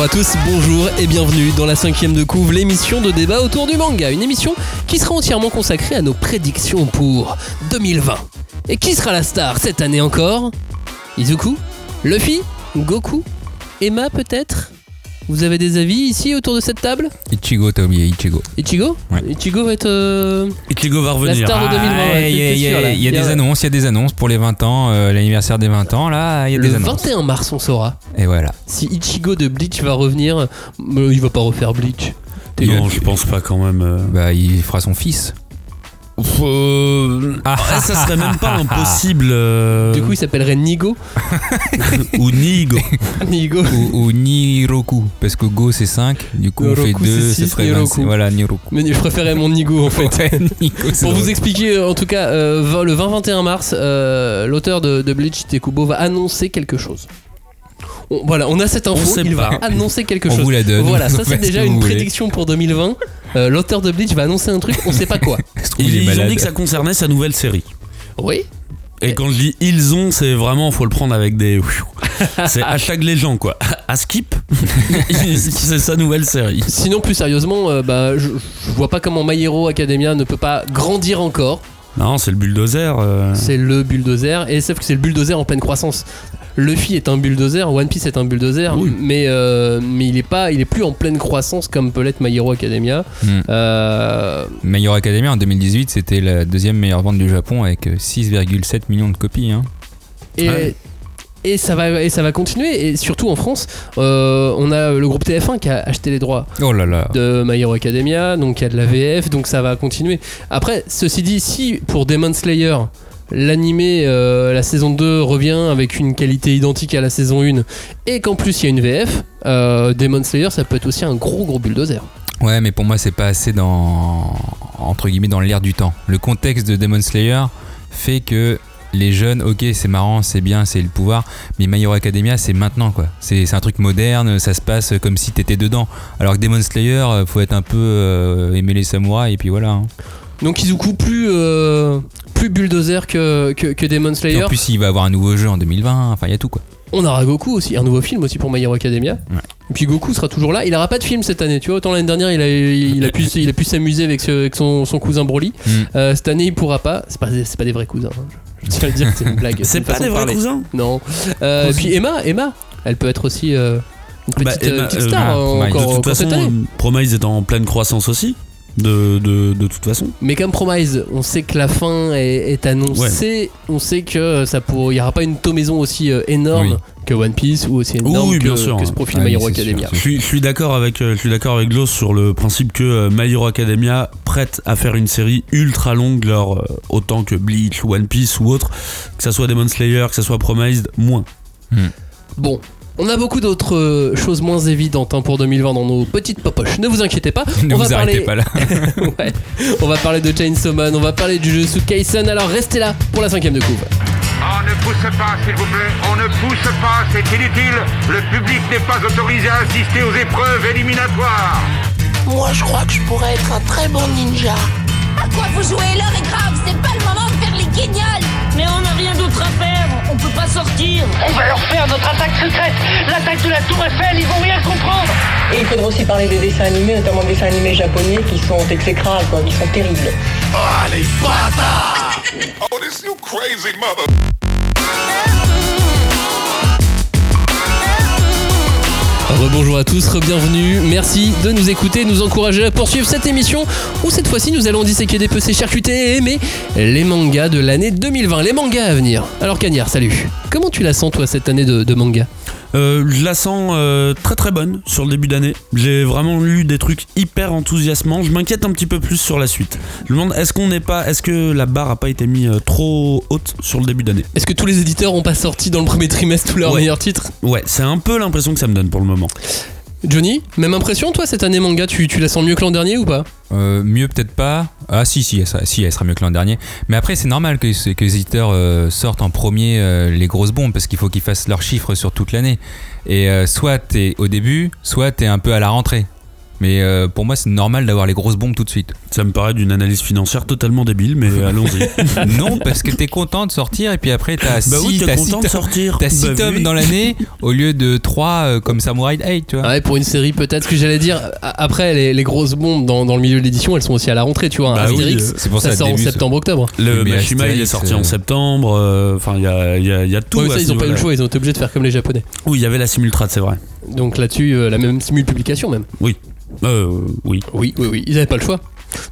Bonjour à tous, bonjour et bienvenue dans la cinquième de couvre, l'émission de débat autour du manga. Une émission qui sera entièrement consacrée à nos prédictions pour 2020. Et qui sera la star cette année encore? Izuku? Luffy? Goku? Emma peut-être? Vous avez des avis ici autour de cette table? Ichigo, t'as oublié Ichigo. Ichigo? Ouais. Ichigo va être euh, Ichigo va la revenir. star de 2020. Ah, ouais, Il y a, c'est il y a- sûr, là. il y a Il y a- des annonces, il y a des annonces pour les 20 ans, euh, l'anniversaire des 20 ans, là, il y a Le des annonces. 21 mars, on saura. Et voilà. Si Ichigo de Bleach va revenir, euh, il va pas refaire Bleach. T'es Non, je pense pas quand même. euh. Bah, il fera son fils. Euh, Ah, ça serait même pas impossible. euh, Du coup, il s'appellerait Nigo. ou Nigo. Nigo. ou, ou Niroku, parce que Go c'est 5, du coup on fait Niroku, 2, c'est ça six, ferait Niroku. 26. Voilà, Niroku. Mais je préférais mon Nigo en fait. Ouais, Pour drôle. vous expliquer, en tout cas, euh, vingt- le 20-21 mars, euh, l'auteur de, de Bleach, Tekubo, va annoncer quelque chose. On- voilà, on a cette info, il va pas. annoncer quelque On chose. vous la donne. Voilà, ça c'est ce déjà une voulez. prédiction pour 2020. Euh, l'auteur de Bleach va annoncer un truc, on sait pas quoi. Ils, ont dit que ça concernait sa nouvelle série. Oui Et quand je dis ils ont, c'est vraiment, faut le prendre avec des. C'est hashtag les gens quoi. À skip, c'est sa nouvelle série. Sinon, plus sérieusement, euh, bah, je, je vois pas comment My Hero Academia ne peut pas grandir encore. Non, c'est le bulldozer. euh. C'est le bulldozer, et sauf que c'est le bulldozer en pleine croissance. Luffy est un bulldozer, One Piece est un bulldozer, Oui. mais, euh, mais il est pas, il est plus en pleine croissance comme peut l'être My Hero Academia. Hmm. Euh, My Hero Academia en 2018, c'était la deuxième meilleure vente du Japon avec euh, 6,7 millions de copies. Hein. et, Ouais. et ça va, et ça va continuer. Et surtout en France, euh, on a le groupe TF1 qui a acheté les droits Oh là là. de My Hero Academia, donc il y a de la VF, donc ça va continuer. Après, ceci dit, si pour Demon Slayer, l'animé, euh, la saison 2 revient avec une qualité identique à la saison 1, et qu'en plus il y a une VF, euh, Demon Slayer, ça peut être aussi un gros gros bulldozer. Ouais, mais pour moi, c'est pas assez dans. entre l'air du temps. Le contexte de Demon Slayer fait que les jeunes, ok, c'est marrant, c'est bien, c'est le pouvoir, mais My Hero Academia, c'est maintenant, quoi. C'est c'est un truc moderne, ça se passe comme si t'étais dedans. Alors que Demon Slayer, euh, faut être un peu euh, aimer les samouraïs, et puis voilà. hein. Donc Izuku plus, euh, plus bulldozer que, que, que Demon Et Slayer. en plus, il va avoir un nouveau jeu en 2020, enfin, il y a tout, quoi. On aura Goku aussi, un nouveau film aussi pour My Hero Academia. Ouais. Et puis Goku sera toujours là. Il aura pas de film cette année, tu vois. Autant l'année dernière, il a, il a pu, il a pu s'amuser avec, ce- avec son, son cousin Broly. Mm. Euh, cette année, il pourra pas. C'est pas, c'est pas des vrais cousins. hein. Je, tiens à le dire, c'est une blague. C'est une pas des de vrais parler. cousins Non. Euh, et puis Emma, Emma, elle peut être aussi euh, une petite, Bah, euh, Emma, petite star encore, De toute encore façon, cette année. Promise est en pleine croissance aussi. De, de, de toute façon. Mais comme Promise, on sait que la fin est, est annoncée. On sait que ça pour, il y aura pas une tomaison aussi euh, énorme Oui. que One Piece ou aussi énorme Oui, que, bien sûr. que ce profil Ah My Hero Academia. sûr. Je suis, je suis d'accord avec, euh, je suis d'accord avec Gloss sur le principe que euh, My Hero Academia prête à faire une série ultra longue, leur, euh, autant que Bleach, One Piece ou autre, que ça soit Demon Slayer, que ça soit Promised, moins. Bon, on a beaucoup d'autres euh, choses moins évidentes hein, pour 2020 dans nos petites popoches. Ne vous inquiétez pas. Ne on vous va arrêtez parler. pas là. Ouais. On va parler de Chainsaw Man, on va parler du Jujutsu Kaisen. Alors restez là pour la cinquième de couve. On ne pousse pas, s'il vous plaît. On ne pousse pas, c'est inutile. Le public n'est pas autorisé à assister aux épreuves éliminatoires. Moi, je crois que je pourrais être un très bon ninja. À quoi vous jouez? L'heure est grave, c'est pas le moment de faire les guignols Mais on n'a rien d'autre à faire, on peut pas sortir. On va leur faire notre attaque secrète L'attaque de la Tour Eiffel, ils vont rien comprendre Et il faudra aussi parler des dessins animés, notamment des dessins animés japonais qui sont exécrables, quoi, qui sont terribles. Rebonjour à tous, re-bienvenue. Merci de nous écouter, nous encourager à poursuivre cette émission où cette fois-ci nous allons disséquer, dépecer, charcuter et aimer les mangas de l'année 2020, les mangas à venir. Alors Cagnard, salut. Comment tu la sens toi cette année de, de manga? Euh, je la sens euh, très très bonne sur le début d'année. J'ai vraiment lu des trucs hyper enthousiasmants. Je m'inquiète un petit peu plus sur la suite. Je me demande est-ce qu'on n'est pas, est-ce que la barre a pas été mise euh, trop haute sur le début d'année? Est-ce que tous les éditeurs ont pas sorti dans le premier trimestre tous leurs Ouais. meilleurs titres? Ouais, c'est un peu l'impression que ça me donne pour le moment. Johnny, même impression toi cette année manga, tu, tu la sens mieux que l'an dernier ou pas? Euh, mieux peut-être pas. Ah si, si, elle sera, si, elle mieux que l'an dernier. Mais après, c'est normal que, les éditeurs euh, sortent en premier euh, les grosses bombes parce qu'il faut qu'ils fassent leurs chiffres sur toute l'année. Et soit t'es au début, soit t'es un peu à la rentrée. Mais euh, pour moi, c'est normal d'avoir les grosses bombes tout de suite. Ça me paraît d'une analyse financière totalement débile, mais allons-y. non, parce que t'es content de sortir et puis après t'as Bah oui, Bah tomes oui. dans l'année au lieu de 3 comme Samurai 8, tu vois. Ouais, pour une série, peut-être que j'allais dire. a- Après, les, les grosses bombes dans, dans le milieu de l'édition, elles sont aussi à la rentrée, tu vois. Bah oui, euh, c'est pour ça ça, sort en début, septembre-octobre. Le Mais Machima, il est sorti euh, en septembre. euh, Enfin, il y a, il y a- il y a tout. Ouais, ça, ils ont pas eu le choix, ils ont été obligés de faire comme les Japonais. Oui, il y avait la simultrade, c'est vrai. Donc là-dessus, euh, la même simul-publication même. Euh, oui. Oui, oui, oui, ils avaient pas le choix.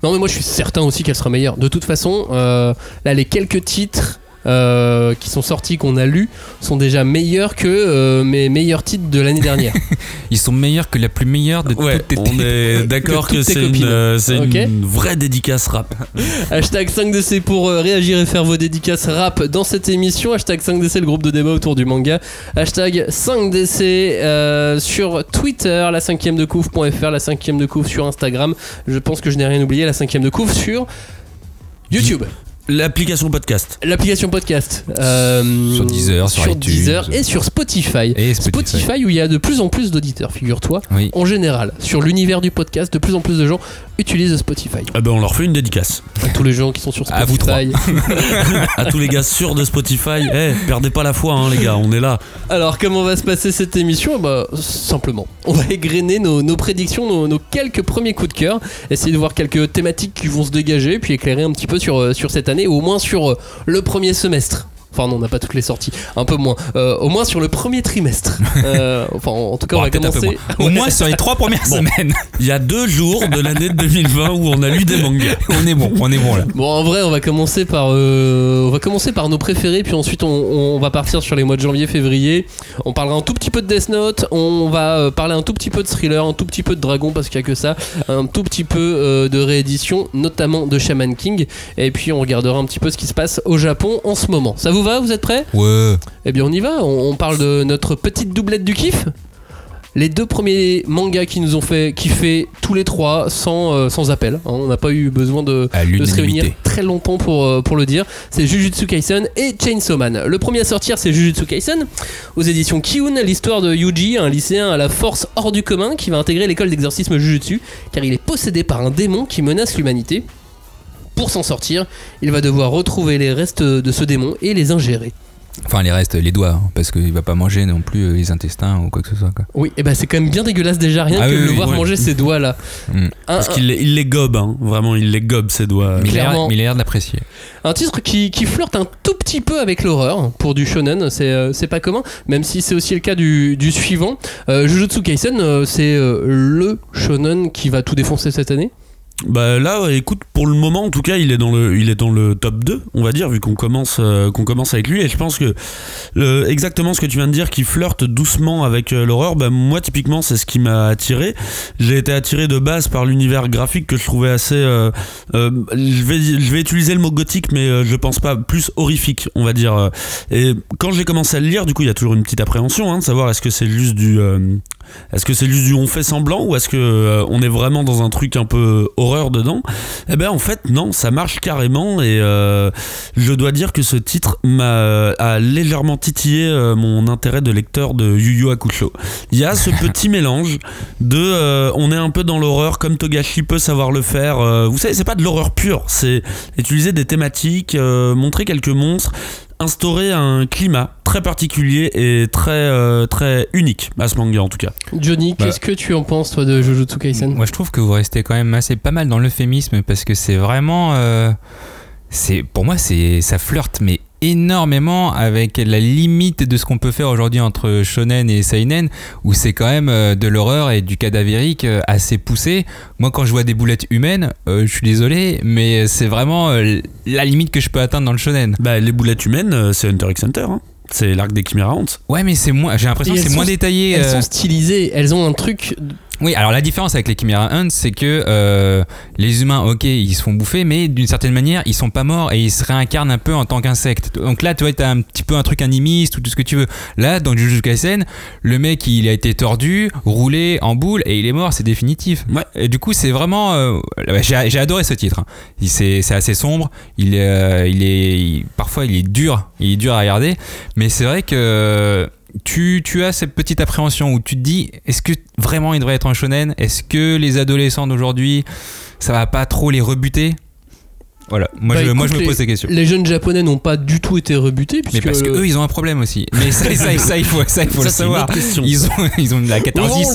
Non, mais moi je suis certain aussi qu'elle sera meilleure. De toute façon, euh, là, les quelques titres euh, qui sont sortis, qu'on a lus, sont déjà meilleurs que euh, mes meilleurs titres de l'année dernière. Ils sont meilleurs que la plus meilleure de Ouais, toutes tes on est d'accord Que c'est une, euh, une vraie dédicace rap. Hashtag 5DC pour réagir et faire vos dédicaces rap dans cette émission. Hashtag 5DC, le groupe de débat autour du manga. Hashtag 5DC euh, sur Twitter, la 5ème de couvre.fr, la 5ème de couvre sur Instagram. Je pense que je n'ai rien oublié, la 5ème de couvre sur YouTube. L'application podcast. L'application podcast. euh, Sur Deezer, sur iTunes. Deezer et sur Spotify. Et Spotify. Spotify où il y a de plus en plus d'auditeurs, figure-toi. Oui. En général, sur l'univers du podcast, de plus en plus de gens utilisent Spotify. Eh ben, on leur fait une dédicace. À tous les gens qui sont sur À vous Spotify. à tous les gars sûrs de Spotify. Eh, perdez pas la foi, hein, les gars, on est là. Alors, comment va se passer cette émission? Bah, Simplement, on va égrener nos, nos prédictions, nos, nos quelques premiers coups de cœur, essayer de voir quelques thématiques qui vont se dégager, puis éclairer un petit peu sur, euh, sur cette année, ou au moins sur euh, le premier semestre. Enfin non, on n'a pas toutes les sorties, un peu moins. Euh, au moins sur le premier trimestre. Euh, enfin, en tout cas, on va commencer. moins. Au moins sur les trois premières semaines. Il y a deux jours de l'année de 2020 où on a lu des mangas. on est bon, on est bon là. Bon, en vrai, on va commencer par, euh, on va commencer par nos préférés, puis ensuite on, on va partir sur les mois de janvier, février. On parlera un tout petit peu de Death Note, on va parler un tout petit peu de thriller, un tout petit peu de Dragon parce qu'il y a que ça, un tout petit peu de réédition, notamment de Shaman King, et puis on regardera un petit peu ce qui se passe au Japon en ce moment. Ça vous va Vous êtes prêts Ouais. Eh bien, on y va. On, on parle de notre petite doublette du kiff. Les deux premiers mangas qui nous ont fait kiffer tous les trois sans, euh, sans appel. hein. on n'a pas eu besoin de, de se réunir très longtemps pour, euh, pour le dire. C'est Jujutsu Kaisen et Chainsaw Man. Le premier à sortir, c'est Jujutsu Kaisen aux éditions Kiun, l'histoire de Yuji, un lycéen à la force hors du commun qui va intégrer l'école d'exorcisme Jujutsu car il est possédé par un démon qui menace l'humanité. Pour s'en sortir, il va devoir retrouver les restes de ce démon et les ingérer. Enfin, les restes, les doigts, hein, parce qu'il va pas manger non plus euh, les intestins ou quoi que ce soit. Quoi. Oui, et bah c'est quand même bien dégueulasse déjà, rien Ah que oui, de le oui, voir oui. manger ces doigts là. Mm. Parce qu'il les- il les gobe, hein. vraiment, il les gobe, ses doigts. Mais il a l'air- clairement. mais il a l'air de l'apprécier. Un titre qui, qui flirte un tout petit peu avec l'horreur pour du shonen, c'est euh, pas commun, même si c'est aussi le cas du, du suivant. Euh, Jujutsu Kaisen, euh, c'est euh, le shonen qui va tout défoncer cette année. Bah là, écoute, pour le moment, en tout cas, il est dans le, il est dans le top 2, on va dire, vu qu'on commence, euh, qu'on commence avec lui. Et je pense que exactement ce que tu viens de dire, qui flirte doucement avec euh, l'horreur, bah moi, typiquement, c'est ce qui m'a attiré. J'ai été attiré de base par l'univers graphique que je trouvais assez. euh, je, vais, je vais utiliser le mot gothique, mais je pense pas plus horrifique, on va dire. Et quand j'ai commencé à le lire, du coup, il y a toujours une petite appréhension, hein, de savoir est-ce que c'est juste du. est-ce que c'est juste du on fait semblant ou est-ce que on est vraiment dans un truc un peu horreur dedans Eh ben en fait non, ça marche carrément et euh, je dois dire que ce titre m'a a légèrement titillé euh, mon intérêt de lecteur de Yu Yu Hakusho. Il y a ce petit mélange de euh, on est un peu dans l'horreur comme Togashi peut savoir le faire. vous savez, c'est pas de l'horreur pure, c'est utiliser des thématiques, montrer quelques monstres instaurer un climat très particulier et très euh, très unique à ce manga en tout cas. Johnny, Bah. qu'est-ce que tu en penses toi de Jujutsu Kaisen Moi, je trouve que vous restez quand même assez pas mal dans l'euphémisme parce que c'est vraiment. euh, c'est pour moi, c'est ça flirte, mais énormément avec la limite de ce qu'on peut faire aujourd'hui entre shonen et seinen où c'est quand même euh, de l'horreur et du cadavérique euh, assez poussé moi quand je vois des boulettes humaines euh, je suis désolé mais c'est vraiment euh, la limite que je peux atteindre dans le shonen Bah, les boulettes humaines, c'est Hunter x Hunter. hein. C'est l'arc des Chimera Ant. ouais mais c'est moins j'ai l'impression que c'est moins détaillé Elles euh, sont stylisées, elles ont un truc. Oui, alors la différence avec les Chimera Hunt, c'est que euh, les humains, ok, ils se font bouffer, mais d'une certaine manière, ils sont pas morts et ils se réincarnent un peu en tant qu'insectes. Donc là, tu vois, t'as un petit peu un truc animiste ou tout ce que tu veux. Là, dans Jujutsu Kaisen, le mec, il a été tordu, roulé en boule et il est mort, c'est définitif. Ouais. Et du coup, c'est vraiment. euh, ouais, j'ai adoré ce titre. hein. C'est assez sombre, il est, euh, il est, il- parfois il est dur, il est dur à regarder, mais c'est vrai que tu, tu as cette petite appréhension où tu te dis est-ce que vraiment il devrait être un shonen? Est-ce que les adolescents d'aujourd'hui, ça va pas trop les rebuter? Voilà, moi, Bah, je, moi écoute, je me les- pose ces questions. Les jeunes japonais n'ont pas du tout été rebutés Mais puisque parce que le- eux, ils ont un problème aussi. Mais ça, ça, ça, il faut, ça, il faut Ça, le c'est une savoir. Ils ont, ils ont de la catharsis.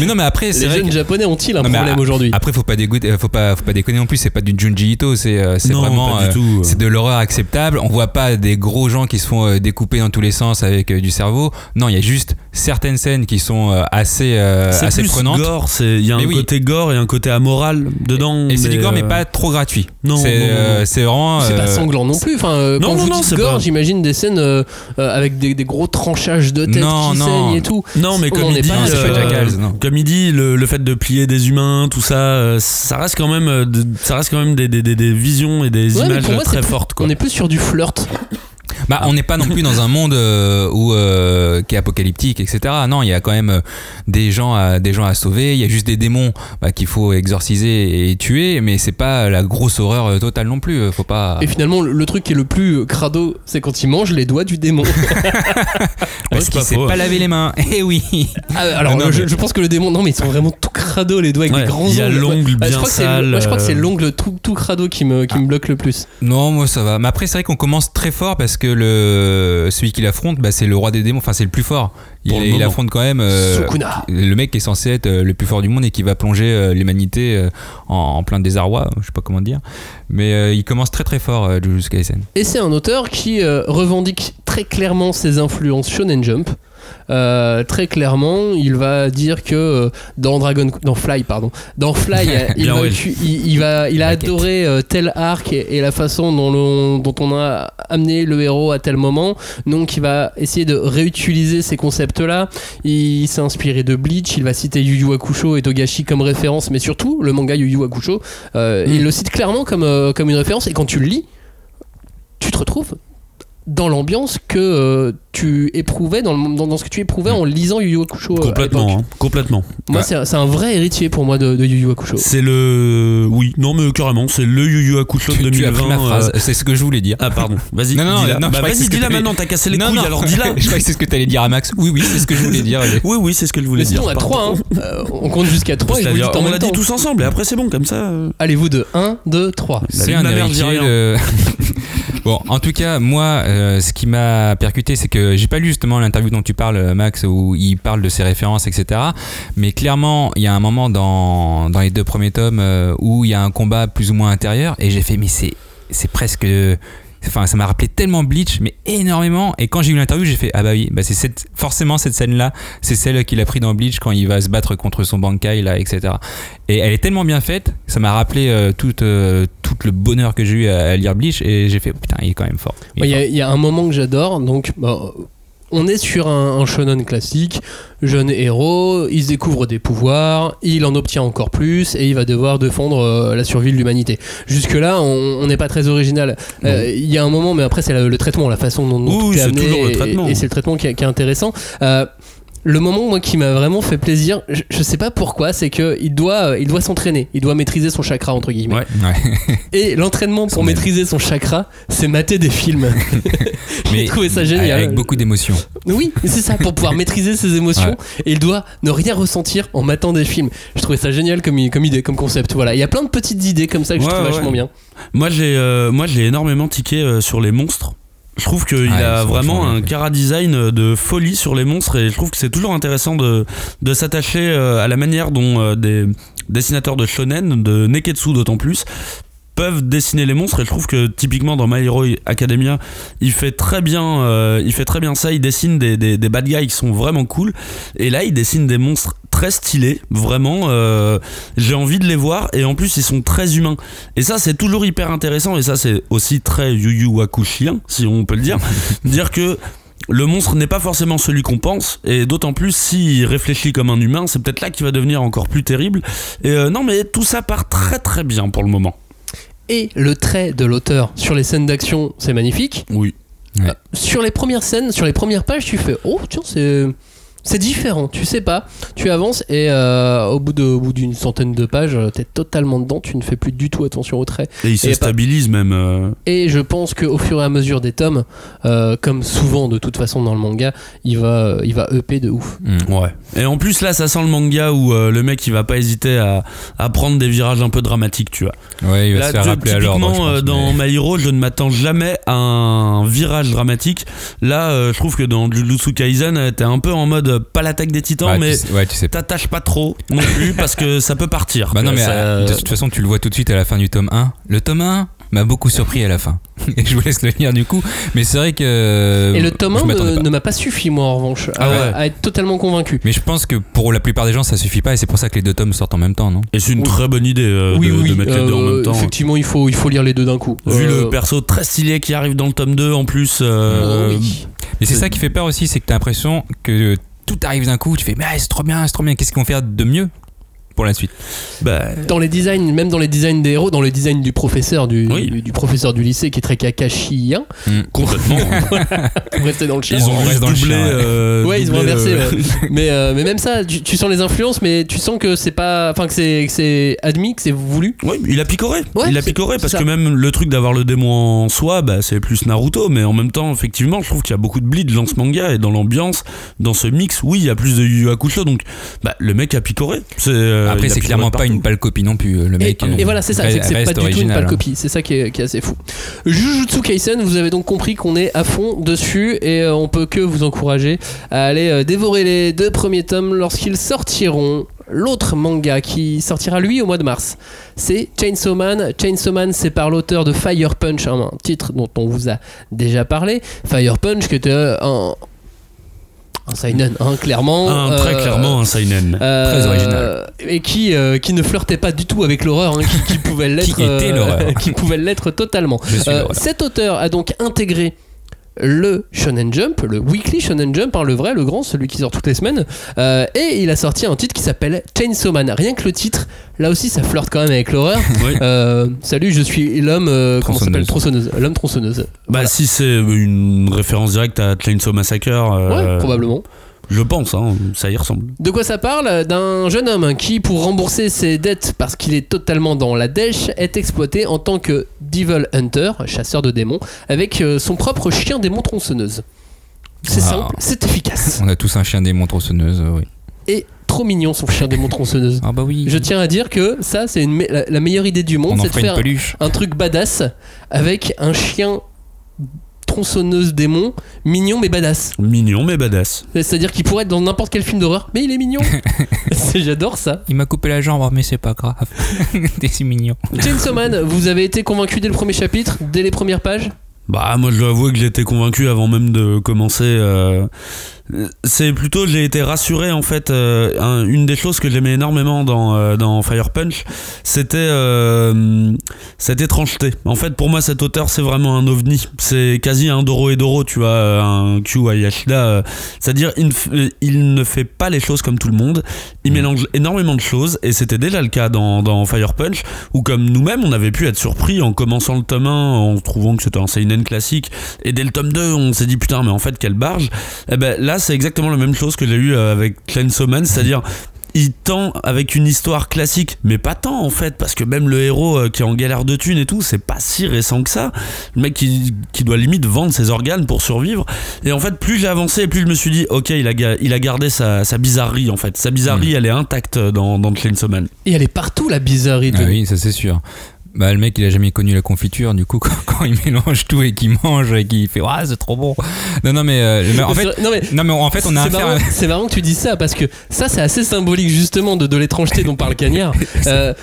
Mais non, mais après, c'est les vrai jeunes que- japonais ont-ils un Non, problème a- aujourd'hui Après, faut pas dégoûter, euh, faut pas, faut pas déconner non plus. C'est pas du Junji Ito, c'est, euh, c'est vraiment, euh, c'est de l'horreur acceptable. On voit pas des gros gens qui se font découper dans tous les sens avec euh, du cerveau. Non, il y a juste certaines scènes qui sont euh, assez, euh, C'est assez plus prenantes. gore, c'est- il y a un oui. côté gore et un côté amoral dedans. Et c'est du gore, mais euh, pas trop gratuit. Non, c'est, euh, vraiment. C'est pas sanglant non plus. Enfin, euh, non, quand non, vous non, dites c'est gore, pas- j'imagine des scènes euh, euh, avec des, des gros tranchages de tête Non, qui non. saignent et tout. Non, mais On comme il est dit, euh, comme il dit, le, le fait de plier des humains, tout ça, euh, ça reste quand même, euh, ça reste quand même des, des, des, des visions et des Ouais, images moi, très fortes. Quoi. On est plus sur du flirt. Bah, on n'est pas non plus dans un monde euh, où euh, qui est apocalyptique, etc. Non, il y a quand même euh, des gens, à, des gens à sauver. Il y a juste des démons bah, qu'il faut exorciser et tuer, mais c'est pas la grosse horreur totale non plus. Faut pas. Et finalement, le, truc qui est le plus crado, c'est quand il mange les doigts du démon. Parce c'est qu'il faux. pas laver les mains. Eh oui. Ah, alors, Non, je, mais- je pense que le démon, non, mais ils sont vraiment tout crado, les doigts avec Ouais, des grands il y a ongles. l'ongle. Ah, bien crois que c'est- sale, moi, je crois que c'est l'ongle tout, tout crado qui me, qui me bloque le plus. Non, moi ça va. Mais après, c'est vrai qu'on commence très fort parce que le celui qui l'affronte, bah, c'est le roi des démons. Enfin, c'est le plus fort. Il, affronte quand même euh, le mec qui est censé être euh, le plus fort du monde et qui va plonger euh, l'humanité euh, en, en plein désarroi. Je sais pas comment dire. Mais euh, il commence très très fort, euh, Jujutsu Kaisen. Et c'est un auteur qui euh, revendique très clairement ses influences Shonen Jump. Euh, très clairement, il va dire que euh, dans Dragon, dans Fly, pardon, dans Fly, il, va, il, il va, il a La adoré euh, tel arc et, et la façon dont, on a amené le héros à tel moment. Donc, il va essayer de réutiliser ces concepts-là. Il s'est inspiré de Bleach. Il va citer Yu Yu Hakusho et Togashi comme référence, mais surtout le manga Yu Yu Hakusho. Il le cite clairement comme comme une référence. Et quand tu le lis, tu te retrouves dans l'ambiance que euh, tu éprouvais, dans, le- dans, dans ce que tu éprouvais en lisant Yu Yu Hakusho. Complètement, hein, complètement. Moi, Ouais. c'est un- c'est un vrai héritier pour moi de, de Yu Yu Hakusho. C'est le, oui, non mais carrément, c'est le Yu Yu Hakusho de Tu, tu as pris 2020. ma phrase. euh, C'est ce que je voulais dire. Ah pardon, vas-y. Non, non, dis-la. Bah, vas-y, dis-la maintenant, t'as cassé les non, couilles, non. alors dis-la. je croyais que c'est ce que t'allais dire à Max. Oui, oui, c'est ce que je voulais dire. Oui, oui, c'est ce que je voulais Mais dire. sinon, on a pardon. 3, hein. Euh, on compte jusqu'à 3 et vous on l'a dit tous ensemble et après c'est bon comme ça. Allez-vous de 1, 2, 3. La C'est un ma bon, en tout cas, moi, euh, ce qui m'a percuté, c'est que j'ai pas lu justement l'interview dont tu parles, Max, où il parle de ses références, etc. Mais clairement, il y a un moment dans, dans les deux premiers tomes euh, où il y a un combat plus ou moins intérieur, et j'ai fait, mais c'est c'est presque... Enfin, ça m'a rappelé tellement Bleach, mais énormément. Et quand j'ai eu l'interview, j'ai fait ah bah oui, bah c'est cette, forcément cette scène-là, c'est celle qu'il a pris dans Bleach quand il va se battre contre son Bankai là, etc. Et elle est tellement bien faite, ça m'a rappelé euh, tout, euh, tout le bonheur que j'ai eu à, à lire Bleach. Et j'ai fait putain, il est quand même fort. Il y, a- y a un moment que j'adore. Donc, bah, on est sur un, un shonen classique. Jeune héros, il se découvre des pouvoirs, il en obtient encore plus et il va devoir défendre euh, la survie de l'humanité. Jusque-là, on on n'est pas très original. Euh, Il y a un moment, mais après, c'est le, le traitement, la façon dont, dont Oui, tout est c'est amené. toujours le et- traitement. Et, c'est le traitement qui est, qui est intéressant. Euh, le moment moi qui m'a vraiment fait plaisir, je, je sais pas pourquoi, c'est que il doit, euh, il doit s'entraîner, il doit maîtriser son chakra entre guillemets. Ouais. Ouais. Et l'entraînement pour maîtriser son chakra, c'est mater des films. J'ai trouvé ça génial. Avec beaucoup d'émotions. Oui, c'est ça, pour pouvoir maîtriser ses émotions. Et il doit ne rien ressentir en matant des films. Je trouvais ça génial comme, idée, comme concept. Voilà, il y a plein de petites idées comme ça que je trouve vachement bien. Moi j'ai euh, moi j'ai énormément tiqué euh, sur les monstres. Je trouve qu'il Ah, a vraiment un cara design de folie sur les monstres et je trouve que c'est toujours intéressant de, de s'attacher euh, à la manière dont euh, des dessinateurs de shonen, de neketsu d'autant plus, peuvent dessiner les monstres. Et je trouve que typiquement dans My Hero Academia il fait très bien euh, il fait très bien ça. Il dessine des, des, des bad guys qui sont vraiment cool. Et là il dessine des monstres très stylés vraiment euh, j'ai envie de les voir. Et en plus ils sont très humains. Et ça c'est toujours hyper intéressant. Et ça c'est aussi très Yu Yu Hakushien si on peut le dire. Dire que le monstre n'est pas forcément celui qu'on pense, et d'autant plus s'il réfléchit comme un humain, c'est peut-être là qu'il va devenir encore plus terrible. Et euh, non, mais tout ça part très très bien pour le moment. Et le trait de l'auteur sur les scènes d'action, c'est magnifique. Oui. Ouais. Euh, Sur les premières scènes, sur les premières pages, tu fais Oh, tiens, c'est. C'est différent, tu sais pas. Tu avances et euh, au bout de- au bout d'une centaine de pages, euh, t'es totalement dedans. Tu ne fais plus du tout attention au trait. Et il se Et pas- stabilise même. euh, Et je pense qu'au fur et à mesure des tomes, euh, comme souvent de toute façon dans le manga, il va, il va EP de ouf. Mm. Ouais. Et en plus là, ça sent le manga où euh, le mec il va pas hésiter à, à prendre des virages un peu dramatiques, tu vois. Ouais, il va Là, se faire tu- rappeler à l'ordre. dans mais- My Hero, je ne m'attends jamais à un virage dramatique. Là, euh, je trouve que dans Jujutsu Kaisen, t'es un peu en mode euh, pas l'attaque des titans, Ouais, mais tu sais- ouais, tu sais pas. t'attaches pas trop non plus parce que ça peut partir. Bah non, mais Ça- euh, de toute façon, tu le vois tout de suite à la fin du tome 1. Le tome 1 m'a beaucoup surpris à la fin. Et je vous laisse le lire du coup. Mais c'est vrai que. Et le tome Euh, je 1 m'attendais ne, m'a pas suffi, moi, en revanche, à, Ah ouais. à être totalement convaincu. Mais je pense que pour la plupart des gens, ça suffit pas. Et c'est pour ça que les deux tomes sortent en même temps, non? Et c'est une Oui. très bonne idée euh, oui, de, oui, de mettre les deux en même temps. effectivement, il faut, il faut lire les deux d'un coup. Vu Euh, le perso très stylé qui arrive dans le tome 2 en plus. euh, oh oui. Mais C'est- ça qui fait peur aussi, c'est que t'as l'impression que tout arrive d'un coup. Tu fais, mais ah, c'est trop bien, c'est trop bien. Qu'est-ce qu'ils vont faire de mieux pour la suite bah, Dans les designs, même dans les designs des héros, dans le design du professeur du, Oui. du, du professeur du lycée qui est très kakashien, complètement. pour rester dans le chien. ils ont juste dans le chien, ouais. euh, Ouais, ils ont inversé. euh, ouais. mais, euh, mais même ça, tu, tu sens les influences, mais tu sens que c'est pas, enfin que c'est que c'est admis, que c'est voulu. Oui, il a picoré. Ouais, il a picoré parce ça. que même le truc d'avoir le démon en soi, bah, c'est plus Naruto, mais en même temps, effectivement, je trouve qu'il y a beaucoup de bleed dans ce manga et dans l'ambiance, dans ce mix. Oui, il y a plus de Yu Yu Hakusho, donc bah, le mec a picoré. C'est, euh, Après, c'est clairement pas une pâle copie non plus. Le Et, mec. et euh, voilà, c'est ça, reste- c'est pas reste du tout une original, pâle hein. copie. C'est ça qui est, qui est assez fou. Jujutsu Kaisen, vous avez donc compris qu'on est à fond dessus et euh, on peut que vous encourager à aller euh, dévorer les deux premiers tomes lorsqu'ils sortiront. L'autre manga qui sortira lui au mois de mars, c'est Chainsaw Man. Chainsaw Man, c'est par l'auteur de Fire Punch, hein, un titre dont on vous a déjà parlé. Fire Punch, qui était euh, un, un seinen, hein, clairement. Un, très Euh, clairement un seinen. euh, Très original. Et qui, euh, qui ne flirtait pas du tout avec l'horreur, hein, qui, qui pouvait l'être. était l'horreur. qui pouvait l'être totalement. Cet auteur a donc intégré le Shonen Jump, le Weekly Shonen Jump, hein, le vrai, le grand, celui qui sort toutes les semaines. Euh, et il a sorti un titre qui s'appelle Chainsaw Man. Rien que le titre, là aussi, ça flirte quand même avec l'horreur. Oui. Euh, salut, je suis l'homme. euh, comment s'appelle Tronçonneuse. L'homme tronçonneuse. Bah, Voilà. si c'est une référence directe à Chainsaw Massacre, euh, Ouais, probablement. Je pense, hein, ça y ressemble. De quoi ça parle D'un jeune homme qui, pour rembourser ses dettes parce qu'il est totalement dans la dèche, est exploité en tant que Devil Hunter, chasseur de démons, avec euh, son propre chien démon tronçonneuse. C'est simple, c'est efficace. On a tous un chien démon tronçonneuse, oui. Et trop mignon son chien démon tronçonneuse. Ah bah oui. Je tiens à dire que ça, c'est me- la, la meilleure idée du On monde, c'est de faire un truc badass avec un chien tronçonneuse démon, mignon mais badass. Mignon mais badass. C'est-à-dire qu'il pourrait être dans n'importe quel film d'horreur, mais il est mignon. C'est- J'adore ça. Il m'a coupé la jambe, mais c'est pas grave. T'es si mignon. Chainsaw Man, vous avez été convaincu dès le premier chapitre, dès les premières pages? Bah moi je dois avouer que j'étais convaincu avant même de commencer. euh, C'est plutôt j'ai été rassuré en fait. euh, un- une des choses que j'aimais énormément dans, euh, dans Fire Punch, c'était euh, cette étrangeté. En fait pour moi cet auteur c'est vraiment un ovni. C'est quasi un Doro et Doro, tu vois, un Q Ayashida. C'est-à-dire il, ne f- euh, il ne fait pas les choses comme tout le monde. Il Mm. mélange énormément de choses et c'était déjà le cas dans, dans Fire Punch où comme nous-mêmes on avait pu être surpris en commençant le tome 1 en trouvant que c'était un seinen classique et dès le tome 2 on s'est dit putain mais en fait quelle barge et ben là c'est exactement la même chose que j'ai eu euh, avec Chainsaw Man c'est-à-dire il tend avec une histoire classique, mais pas tant en fait, parce que même le héros euh, qui est en galère de thunes et tout, c'est pas si récent que ça. Le mec qui, qui doit limite vendre ses organes pour survivre. Et en fait, plus j'ai avancé, plus je me suis dit, ok, il a, il a gardé sa, sa bizarrerie en fait. Sa bizarrerie, elle est intacte dans, dans Chainsaw Man. Et elle est partout la bizarrerie de Ah oui, ça c'est sûr. Bah, le mec il a jamais connu la confiture, du coup quand, quand il mélange tout et qu'il mange et qu'il fait ah c'est trop bon. Non non mais, euh, en fait non mais non mais en fait on a c'est affaire marrant, à- c'est marrant que tu dises ça parce que ça c'est assez symbolique justement de, de l'étrangeté dont parle Cagnard. Euh,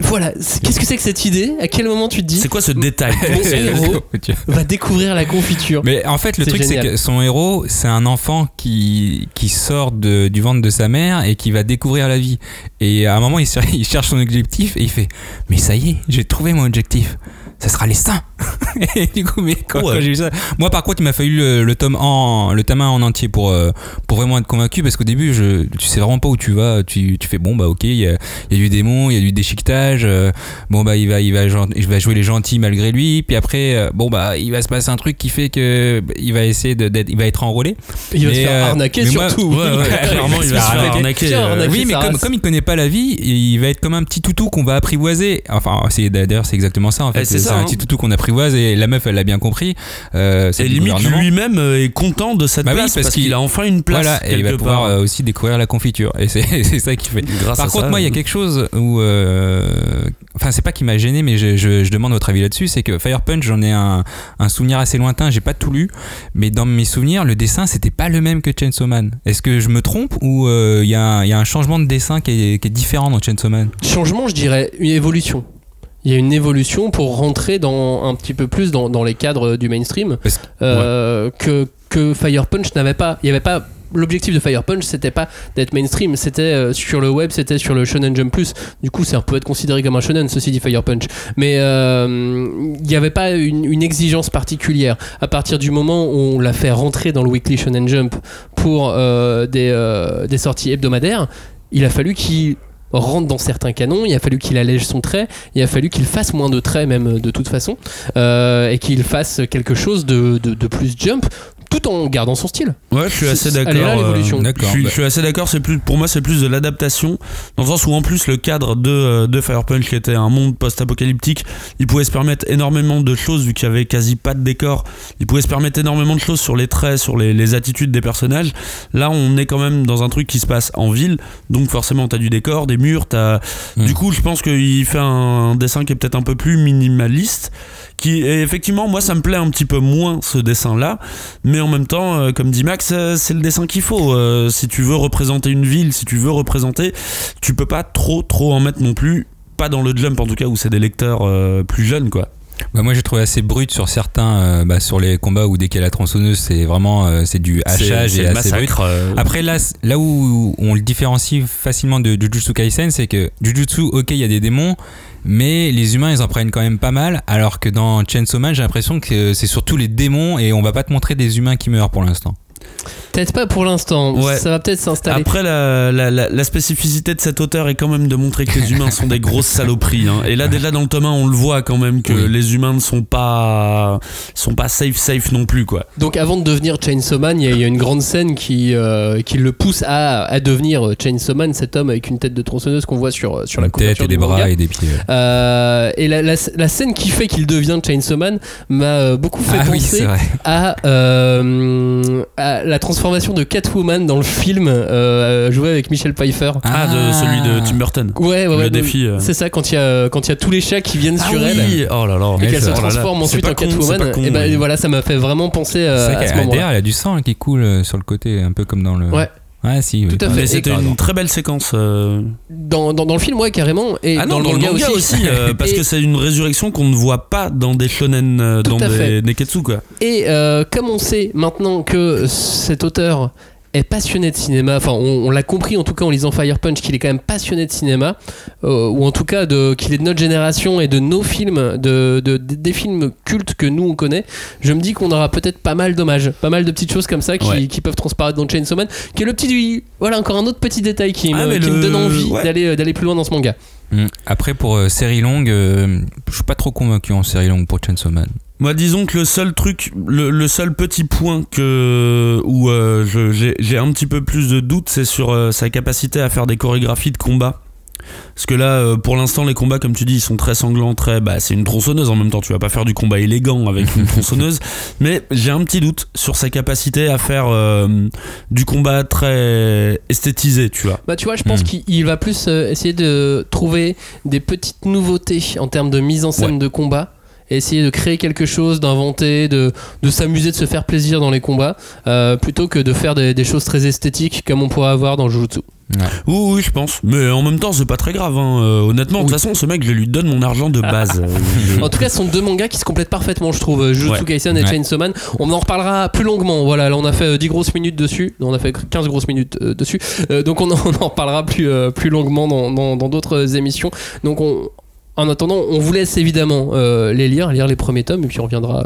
voilà, qu'est-ce que c'est que cette idée? À quel moment tu te dis C'est quoi ce détail? Mon héros va découvrir la confiture Mais en fait, le truc, c'est que son héros, c'est un enfant qui, qui sort de- du ventre de sa mère et qui va découvrir la vie. Et à un moment, il, il cherche son objectif et il fait Mais ça y est, j'ai trouvé mon objectif. Ça sera les seins. et du coup, mais quand, Ouais. quand j'ai vu ça, moi par contre, il m'a fallu le, le tome en, le tome 1 en entier pour euh, pour vraiment être convaincu parce qu'au début, je, tu sais vraiment pas où tu vas. Tu, tu fais bon bah ok, il y a, y a du démon, il y a du déchiquetage. euh, bon bah il va il va il va jouer les gentils malgré lui. Puis après, euh, bon bah il va se passer un truc qui fait que bah, il va essayer de, d'être, il va être enrôlé. Il va se faire arnaquer mais moi- surtout. Ouais, ouais, clairement, il va se faire arnaquer. Euh, Oui, mais comme, comme il connaît pas la vie, il va être comme un petit toutou qu'on va apprivoiser. Enfin, c'est d'ailleurs c'est exactement ça en fait. Eh, c'est un hein. petit toutou qu'on et la meuf elle l'a bien compris. Euh, c'est Et limite lui-même euh, est content de cette Bah oui, place parce parce, qu'il- a enfin une place Voilà, et il va pouvoir euh, aussi découvrir la confiture. Et c'est ça qui fait. Grâce Par à contre, ça, moi, il y a quelque chose où. euh, Enfin, c'est pas qui m'a gêné, mais je, je- je demande votre avis là-dessus. C'est que Fire Punch, j'en ai un, un souvenir assez lointain. J'ai pas tout lu, mais dans mes souvenirs, le dessin, c'était pas le même que Chainsaw Man. Est-ce que je me trompe ou euh, il y, a un- il y a un changement de dessin qui est, qui est différent dans Chainsaw Man? Changement, je dirais une évolution. Il y a une évolution pour rentrer dans un petit peu plus dans, dans les cadres du mainstream euh, que, que Fire Punch n'avait pas. Il avait pas. L'objectif de Fire Punch, c'était pas d'être mainstream, c'était euh, sur le web, c'était sur le Shonen Jump Plus. Du coup, ça peut être considéré comme un shonen, ceci dit Fire Punch. Mais euh, il n'y avait pas une, une exigence particulière. À partir du moment où on l'a fait rentrer dans le Weekly Shonen Jump pour euh, des, des sorties hebdomadaires, il a fallu qu'il rentre dans certains canons, il a fallu qu'il allège son trait, il a fallu qu'il fasse moins de traits même de toute façon, euh, et qu'il fasse quelque chose de- de plus jump, tout en gardant son style. Ouais, je suis assez d'accord. euh, l'évolution. D'accord, Je suis, bah. je suis assez d'accord. C'est plus, pour moi, c'est plus de l'adaptation, dans le sens où en plus le cadre de, euh, de Fire Punch, qui était un monde post-apocalyptique, il pouvait se permettre énormément de choses vu qu'il y avait quasi pas de décor. Il pouvait se permettre énormément de choses sur les traits, sur les, les attitudes des personnages. Là, on est quand même dans un truc qui se passe en ville, donc forcément, t'as du décor, des murs, t'as. Mm. Du coup, je pense qu'il fait un dessin qui est peut-être un peu plus minimaliste. Qui, et effectivement, moi, ça me plaît un petit peu moins ce dessin-là, mais en même temps, euh, comme dit Max, euh, c'est le dessin qu'il faut. Euh, si tu veux représenter une ville, si tu veux représenter, tu peux pas trop, trop en mettre non plus. Pas dans le jump en tout cas où c'est des lecteurs euh, plus jeunes quoi. Bah, moi j'ai trouvé assez brut sur certains, euh, bah, sur les combats où dès qu'il y a la tronçonneuse, c'est vraiment euh, c'est du hachage et assez brut. massacre. euh, Après là, là où on le différencie facilement de Jujutsu Kaisen, c'est que Jujutsu, ok, il y a des démons, mais les humains ils en prennent quand même pas mal, alors que dans Chainsaw Man, j'ai l'impression que c'est surtout les démons et on va pas te montrer des humains qui meurent pour l'instant. Peut-être pas pour l'instant, Ouais. ça va peut-être s'installer. Après, la, la, la, la spécificité de cet auteur est quand même de montrer que les humains sont des grosses saloperies. hein. Et là, déjà dans le tome 1, on le voit quand même que Oui. les humains ne sont pas, sont pas safe, safe non plus, quoi. Donc avant de devenir Chainsaw Man, il y, a- il y a une grande scène qui, euh, qui le pousse à, à devenir Chainsaw Man, cet homme avec une tête de tronçonneuse qu'on voit sur, sur la tête et des bras manga. et des pieds. Euh, et la, la- la scène qui fait qu'il devient Chainsaw Man m'a euh, beaucoup fait Ah penser euh, à la transformation de Catwoman dans le film euh, joué avec Michel Pfeiffer. Ah, de celui de Tim Burton. Ouais, ouais, ouais. Le défi. euh. C'est ça, quand il y, a, quand il y a tous les chats qui viennent Ah sur elle. oui, oh là là. Et qu'elle se c'est vrai. transforme ensuite en con, Catwoman. con, et ben oui. voilà, ça m'a fait vraiment penser C'est euh, à ce moment-là. derrière, il y a du sang qui coule sur le côté, un peu comme dans le. Ouais. Ouais, si. oui. Tout à fait. C'était une très belle séquence. euh. Dans, dans, dans le film, ouais, carrément. Et Ah non, dans, le manga, aussi. euh, parce Et- que c'est une résurrection qu'on ne voit pas dans des shonen, euh, dans des neketsu, quoi. Et euh, comme on sait maintenant que cet auteur est passionné de cinéma, enfin on, on l'a compris en tout cas en lisant Fire Punch qu'il est quand même passionné de cinéma, euh, ou en tout cas de, qu'il est de notre génération et de nos films, de, de- des films cultes que nous on connaît, je me dis qu'on aura peut-être pas mal d'hommages, pas mal de petites choses comme ça qui, Ouais. qui peuvent transparaître dans Chainsaw Man, qui est le petit, voilà encore un autre petit détail qui, Ah, me, le- donne envie ouais. d'aller, d'aller plus loin dans ce manga. Mm. Après, pour euh, série longue, euh, je suis pas trop convaincu en série longue pour Chainsaw Man. Moi, disons que le seul truc, le, le seul petit point que où euh, je- j'ai un petit peu plus de doute, c'est sur euh, sa capacité à faire des chorégraphies de combat. Parce que là, euh, pour l'instant, les combats, comme tu dis, ils sont très sanglants, très. Bah, c'est une tronçonneuse en même temps. Tu vas pas faire du combat élégant avec une tronçonneuse. Mais j'ai un petit doute sur sa capacité à faire euh, du combat très esthétisé, tu vois. Bah tu vois, je pense Hmm. qu'il il va plus euh, essayer de trouver des petites nouveautés en termes de mise en scène Ouais. de combat. Essayer de créer quelque chose, d'inventer, de, de s'amuser, de se faire plaisir dans les combats, euh, plutôt que de faire des, des choses très esthétiques comme on pourrait avoir dans Jujutsu. Oui, oui, je pense. Mais en même temps, c'est pas très grave. hein. Euh, honnêtement, de toute façon, ce mec, je lui donne mon argent de base. Euh, En tout cas, ce sont deux mangas qui se complètent parfaitement, je trouve. Jujutsu Ouais. Kaisen et Ouais. Chainsaw Man. On en reparlera plus longuement. Voilà, là on a fait euh, 10 grosses minutes dessus. Non, On a fait 15 grosses minutes euh, dessus. Euh, donc on en, on en reparlera plus, euh, plus longuement dans dans- dans d'autres émissions. Donc on, En attendant, on vous laisse évidemment euh, les lire, lire les premiers tomes, et puis on reviendra,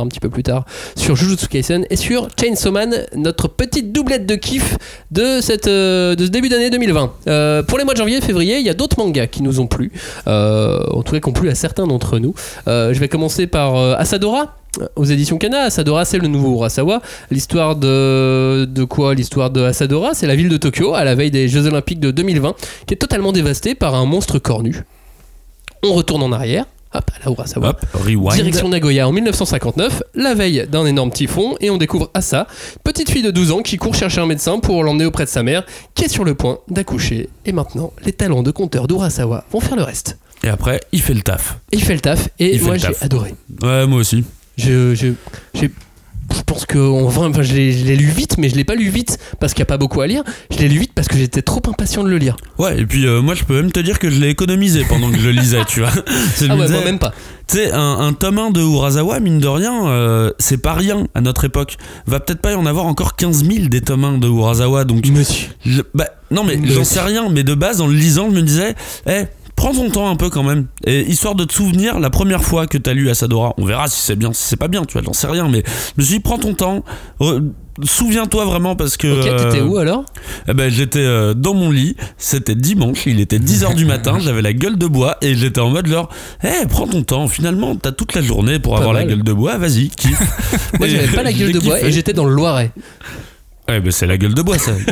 un petit peu plus tard sur Jujutsu Kaisen et sur Chainsaw Man, notre petite doublette de kiff de, euh, ce début d'année 2020. Euh, pour les mois de janvier et février, il y a d'autres mangas qui nous ont plu, en tout cas qui ont plu à certains d'entre nous. Je vais commencer par Asadora. Aux éditions Kana, Asadora c'est le nouveau Urasawa. L'histoire de, de quoi? L'histoire de Asadora, c'est la ville de Tokyo à la veille des Jeux Olympiques de 2020 qui est totalement dévastée par un monstre cornu. On retourne en arrière. Hop, à la Urasawa. Hop, rewind. Direction Nagoya en 1959, la veille d'un énorme typhon, et on découvre Asa, petite fille de 12 ans qui court chercher un médecin pour l'emmener auprès de sa mère, qui est sur le point d'accoucher. Et maintenant, les talents de conteur d'Urasawa vont faire le reste. Et après, il fait le taf. Il fait le taf, et Il moi j'ai adoré. Ouais, moi aussi. Je, je, j'ai- je pense que enfin, je l'ai lu vite, mais je l'ai pas lu vite parce qu'il n'y a pas beaucoup à lire. Je l'ai lu vite parce que j'étais trop impatient de le lire. Ouais, et puis euh, moi, je peux même te dire que je l'ai économisé pendant que je le lisais, tu vois. Je Ah ouais, disais, moi même pas. Tu sais, un, un tome 1 de Urasawa, mine de rien, euh, c'est pas rien à notre époque. Va peut-être pas y en avoir encore 15 000 des tomes 1 de Urasawa, donc. Monsieur. je- bah, non, mais j'en sais rien, mais de base, en le lisant, je me disais, eh, prends ton temps un peu quand même. Et histoire de te souvenir la première fois que t'as lu Asadora. On verra si c'est bien, si c'est pas bien, tu vois, j'en sais rien, mais je me suis dit, prends ton temps. Souviens-toi vraiment parce que. Ok, t'étais euh, où alors eh ben, j'étais euh, dans mon lit, c'était dimanche, il était 10h du matin, j'avais la gueule de bois et j'étais en mode genre, eh, prends ton temps, finalement, t'as toute la journée pour Pas avoir la gueule de bois, vas-y, kiffe. Moi j'avais pas la gueule de bois et j'étais dans le Loiret. Ouais, ben c'est la gueule de bois, ça.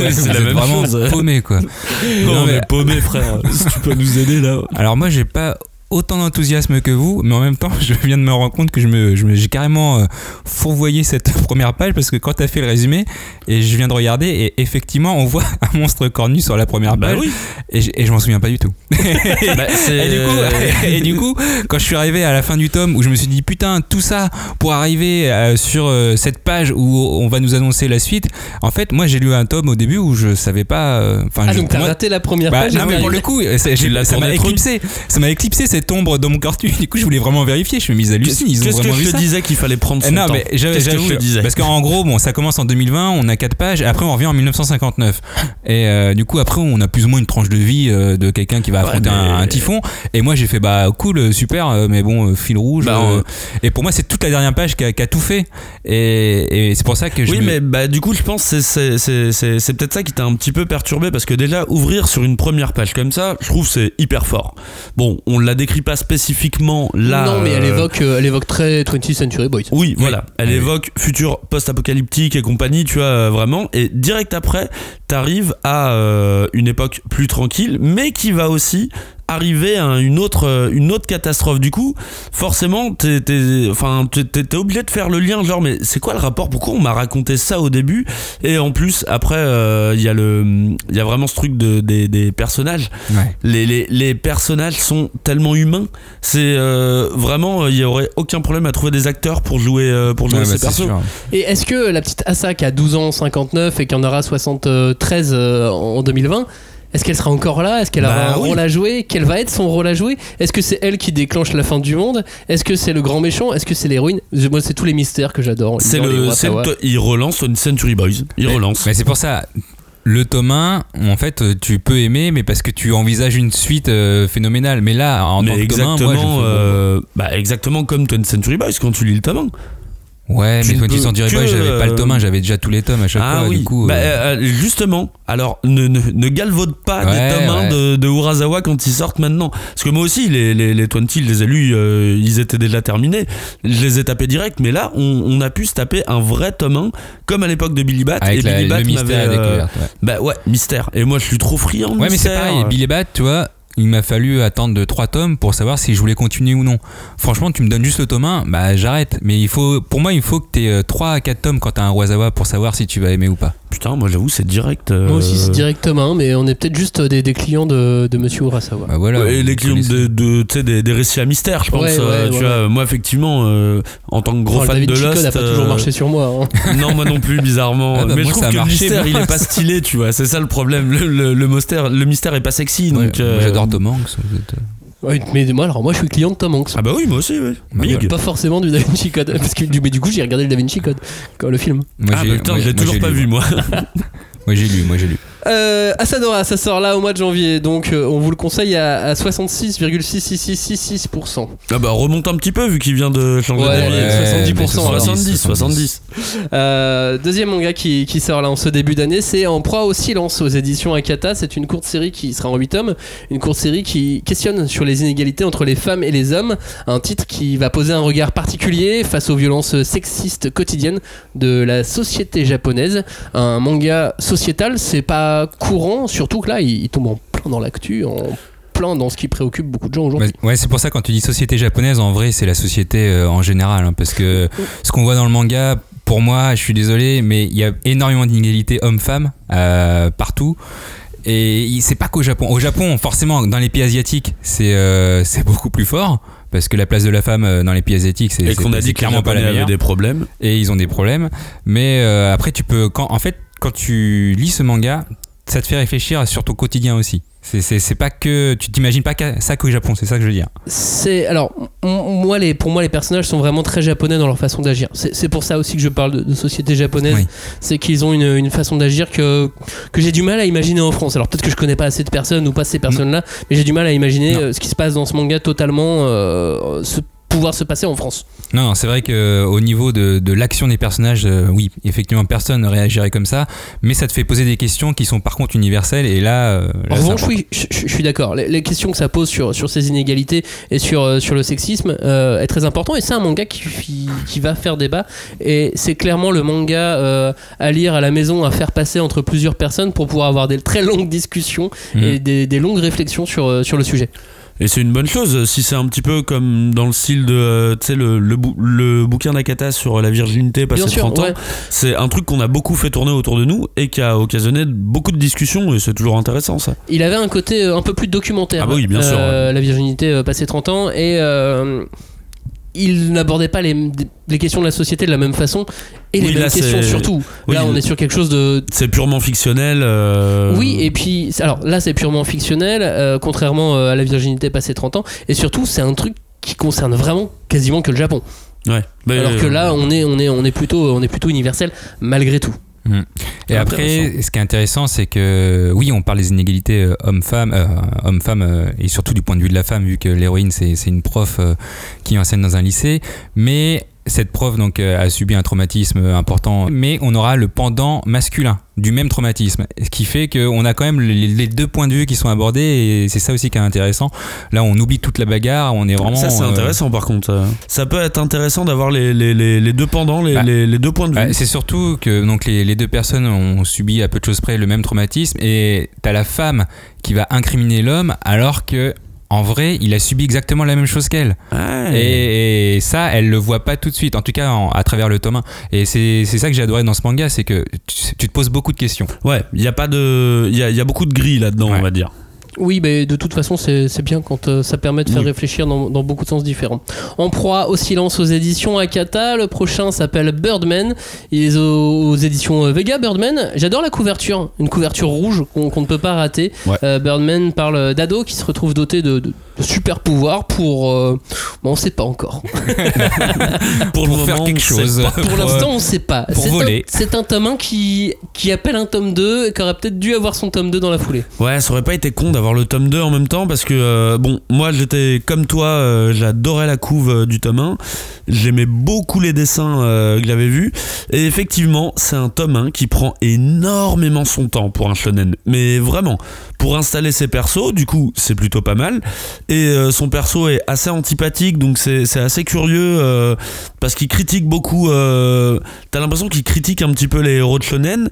Ouais, c'est la même vraiment chose. paumé quoi. Non, Non, mais mais- paumé, frère, si tu peux nous aider là. Alors moi j'ai pas autant d'enthousiasme que vous, mais en même temps je viens de me rendre compte que je me, je me- j'ai carrément euh, fourvoyé cette première page parce que quand t'as fait le résumé et je viens de regarder et effectivement on voit un monstre cornu sur la première Bah page oui. et, je- m'en souviens pas du tout. Bah, Et du, coup, et du coup, quand je suis arrivé à la fin du tome où je me suis dit putain tout ça pour arriver euh, sur euh, cette page où on va nous annoncer la suite, en fait moi j'ai lu un tome au début où je savais pas. Enfin, Ah donc t'as raté la première bah, page non, mais pour le coup, ça m'a éclipsé. Ça m'a éclipsé cette ombre dans mon carton. Du coup, je voulais vraiment vérifier. Je me suis mis à Ils ont qu'est-ce que vraiment vu je te ça. disais qu'il fallait prendre son non, temps mais j'avais- Qu'est-ce que j'avoue, je te disais Parce qu'en gros, bon, ça commence en 2020, on a 4 pages, et après on revient en 1959. Et euh, du coup, après, on a plus ou moins une tranche de vie euh, de quelqu'un qui va affronter un, mais- un typhon. Et moi, j'ai fait, bah, cool, euh, super, euh, mais bon, euh, fil rouge. Bah, euh, Et pour moi, c'est toute la dernière page qui a, qui a tout fait. Et, et c'est pour ça que je. Oui, me- mais bah, du coup, je pense que c'est- c'est- c'est c'est- c'est peut-être ça qui t'a un petit peu perturbé parce que déjà, ouvrir sur une première page comme ça, je trouve que c'est hyper fort. Bon, on la décrit pas spécifiquement là. non mais elle euh, évoque, euh, elle évoque très 20th Century Boys. Oui, voilà. Elle Oui. évoque futur post-apocalyptique et compagnie, tu vois, euh, vraiment. Et direct après, t'arrives à euh, une époque plus tranquille, mais qui va aussi arriver à une autre, euh, une autre catastrophe. Du coup, forcément, t'es, t'es- enfin, t'es, t'es- t'es obligé de faire le lien, genre, mais c'est quoi le rapport? Pourquoi on m'a raconté ça au début? Et en plus, après, euh, il y a le, il y a vraiment ce truc de, des, des personnages Ouais. les, les, les personnages sont tellement humains. C'est euh, vraiment, il y aurait aucun problème à trouver des acteurs pour jouer, euh, pour jouer Ouais, bah, ces c'est persos. Et est-ce que la petite Asa qui a 12 ans 59 et qui en aura 73 euh, en 2020 est-ce qu'elle sera encore là? Est-ce qu'elle aura Bah un oui. rôle à jouer? Quel va être son rôle à jouer? Est-ce que c'est elle qui déclenche la fin du monde? Est-ce que c'est le grand méchant? Est-ce que c'est l'héroïne? Moi, c'est tous les mystères que j'adore. C'est le, il relance une Century Boys. Il Mais- relance. Mais c'est pour ça. Le tome 1, en fait, tu peux aimer, mais parce que tu envisages une suite euh, phénoménale. Mais là, en tant mais que tome 1, moi, je exactement, euh, bah, exactement comme 20th Century Boys quand tu lis le tome 1. Ouais, Tu mais ne 20 peux Century Boys, j'avais pas le euh, tome 1, j'avais déjà tous les tomes à chaque Ah fois. oui, Du coup, Bah, euh, euh, justement, alors ne, ne, ne galvaude pas Ouais, des tomes 1 ouais. de, de Urasawa quand ils sortent maintenant. Parce que moi aussi, les, les, les 20, je les ai lus, euh, ils étaient déjà terminés. Je les ai tapés direct, mais là, on, on a pu se taper un vrai tome 1, comme à l'époque de Billy Bat. avec et la- Billy Bat m'avait, euh, ouais. Bah ouais, mystère. Et moi, je suis trop friand Ouais, mais c'est pareil. Billy Bat, tu vois, il m'a fallu attendre de 3 tomes pour savoir si je voulais continuer ou non. Franchement, tu me donnes juste le tome 1, bah j'arrête. Mais il faut, pour moi, il faut que tu aies 3 à 4 tomes quand t'as un Wazawa pour savoir si tu vas aimer ou pas. Putain, moi, j'avoue, c'est direct. euh, Moi aussi, c'est directement, mais on est peut-être juste des, des clients de, de Monsieur Urasawa. Bah voilà. Ouais, et les clients de, des, des récits à mystère, je pense. Ouais, ouais, euh, tu ouais, vois, moi, effectivement, euh, en tant que gros Oh, fan Da de Code Lost. a pas toujours euh, marché sur moi. hein. Non, moi non plus, bizarrement. Ah bah, mais moi, je trouve que marché, le mystère, moi. il est pas stylé, tu vois. C'est ça le problème. Le, le, le mystère, le mystère est pas sexy. Ouais, donc, euh, J'adore Tom Hanks. Ouais, mais moi, alors moi, je suis client de Tom Hanks. Ah bah oui, moi aussi, oui. Bah Big. Pas forcément du Da Vinci Code. Parce que, du- mais du coup, j'ai regardé le Da Vinci Code, quand le film. Moi, Ah j'ai- bah putain, moi- je l'ai moi, toujours j'ai pas lu, vu, moi. Moi j'ai lu, moi j'ai lu. Euh, Asadora, ça sort là au mois de janvier, donc euh, on vous le conseille à, à 66,66666%. Ah bah remonte un petit peu vu qu'il vient de changer Ouais, d'avis. allez, 70%, alors. 70, 70. Euh, deuxième manga qui, qui sort là en ce début d'année, c'est En proie au silence aux éditions Akata. C'est une courte série qui sera en 8 tomes, une courte série qui questionne sur les inégalités entre les femmes et les hommes. Un titre qui va poser un regard particulier face aux violences sexistes quotidiennes de la société japonaise. Un manga sociétal, c'est pas courant, surtout que là, il, il tombe en plein dans l'actu, en plein dans ce qui préoccupe beaucoup de gens aujourd'hui. Ouais, c'est pour ça quand tu dis société japonaise, en vrai, c'est la société euh, en général, hein, parce que ce qu'on voit dans le manga, pour moi, je suis désolé, mais il y a énormément d'inégalités hommes-femmes euh, partout. Et c'est pas qu'au Japon. Au Japon, forcément, dans les pays asiatiques, c'est euh, c'est beaucoup plus fort. Parce que la place de la femme euh, dans les pays asiatiques, c'est qu'on a dit clairement pas la meilleure. des problèmes. Et ils ont des problèmes. Mais euh, après, tu peux. Quand, en fait, quand tu lis ce manga, ça te fait réfléchir sur ton quotidien aussi. C'est- pas que. Tu t'imagines pas ça qu'au Japon, c'est ça que je veux dire. C'est alors moi les pour moi les personnages sont vraiment très japonais dans leur façon d'agir. C'est pour ça aussi que je parle de, de société japonaise. Oui. C'est qu'ils ont une, une façon d'agir que que j'ai du mal à imaginer en France. Alors peut-être que je connais pas assez de personnes ou pas ces personnes-là, mais j'ai du mal à imaginer Non. euh, ce qui se passe dans ce manga totalement euh, pouvoir se passer en France. Non, non, c'est vrai que au niveau de, de l'action des personnages, euh, oui, effectivement, personne ne réagirait comme ça, mais ça te fait poser des questions qui sont par contre universelles, et là. euh, là, En revanche, oui, je, je- je suis d'accord. Les, les questions que ça pose sur, sur ces inégalités et sur, euh, sur le sexisme euh, est très important. Et c'est un manga qui, qui, qui va faire débat. Et c'est clairement le manga euh, à lire à la maison, à faire passer entre plusieurs personnes pour pouvoir avoir des très longues discussions et des, des longues réflexions sur, euh, sur le sujet. Et c'est une bonne chose si c'est un petit peu comme dans le style de euh, tu sais le, le, bou- le bouquin d'Akata sur la virginité passé Bien sûr, 30 ans. ouais. C'est un truc qu'on a beaucoup fait tourner autour de nous et qui a occasionné beaucoup de discussions et c'est toujours intéressant ça. Il avait un côté euh, un peu plus documentaire. Ah bah oui, bien sûr, Euh, La virginité passée 30 ans. Et euh, il n'abordait pas les, les questions de la société de la même façon. Et Oui, les là, mêmes questions surtout. oui, là, on est sur quelque chose de, C'est purement fictionnel. euh, Oui, et puis, alors là, c'est purement fictionnel, euh, contrairement euh, à la virginité passée 30 ans. Et surtout, c'est un truc qui concerne vraiment quasiment que le Japon. ouais. Alors que là, on est, on est, on est plutôt, on est plutôt universel malgré tout. Et après, ce qui est intéressant, c'est que oui, on parle des inégalités homme-femme, euh, homme-femme, euh, et surtout du point de vue de la femme, vu que l'héroïne c'est c'est une prof euh, qui enseigne dans un lycée, mais cette prof donc euh, a subi un traumatisme important, mais on aura le pendant masculin du même traumatisme, ce qui fait qu'on a quand même les, deux points de vue qui sont abordés, et c'est ça aussi qui est intéressant. Là, on oublie toute la bagarre, on est vraiment. ça c'est euh, intéressant par contre. ça. Peut être intéressant d'avoir les, les, les, les deux pendants, les, Bah, les, deux points de vue. Ouais, c'est surtout que donc les, les deux personnes ont subi à peu de choses près le même traumatisme et t'as la femme qui va incriminer l'homme alors que en vrai il a subi exactement la même chose qu'elle Ouais. et, et ça elle le voit pas tout de suite en tout cas en- à travers le tome 1 et c'est ça que j'ai adoré dans ce manga c'est que tu, tu te poses beaucoup de questions Ouais, il y a pas de, il y y a beaucoup de gris là-dedans, Ouais. on va dire. Oui, mais de toute façon, c'est bien quand euh, ça permet de faire Oui. réfléchir dans, dans beaucoup de sens différents. En proie au silence aux éditions Akata, le prochain s'appelle Birdman. Il est aux, aux éditions euh, Vega Birdman. J'adore la couverture, une couverture rouge qu'on ne peut pas rater. Ouais. Euh, Birdman parle d'ado qui se retrouve doté de super pouvoirs pour. euh, bon, on sait pas encore. Pour, le pour faire moment, quelque chose pas. Pour l'instant, on sait pas. pour C'est un- voler. C'est un, tome 1 qui, qui appelle un tome 2 et qui aurait peut-être dû avoir son tome 2 dans la foulée. Ouais, ça aurait pas été con d'avoir le tome 2 en même temps parce que, euh, bon, moi j'étais comme toi, euh, j'adorais la couve euh, du tome 1. J'aimais beaucoup les dessins que j'avais vus. Et effectivement, c'est un tome 1 qui prend énormément son temps pour un shonen. Mais vraiment, pour installer ses persos, du coup, c'est plutôt pas mal. Et euh, son perso est assez antipathique, donc c'est assez curieux euh, parce qu'il critique beaucoup. euh, T'as l'impression qu'il critique un petit peu les héros de shonen.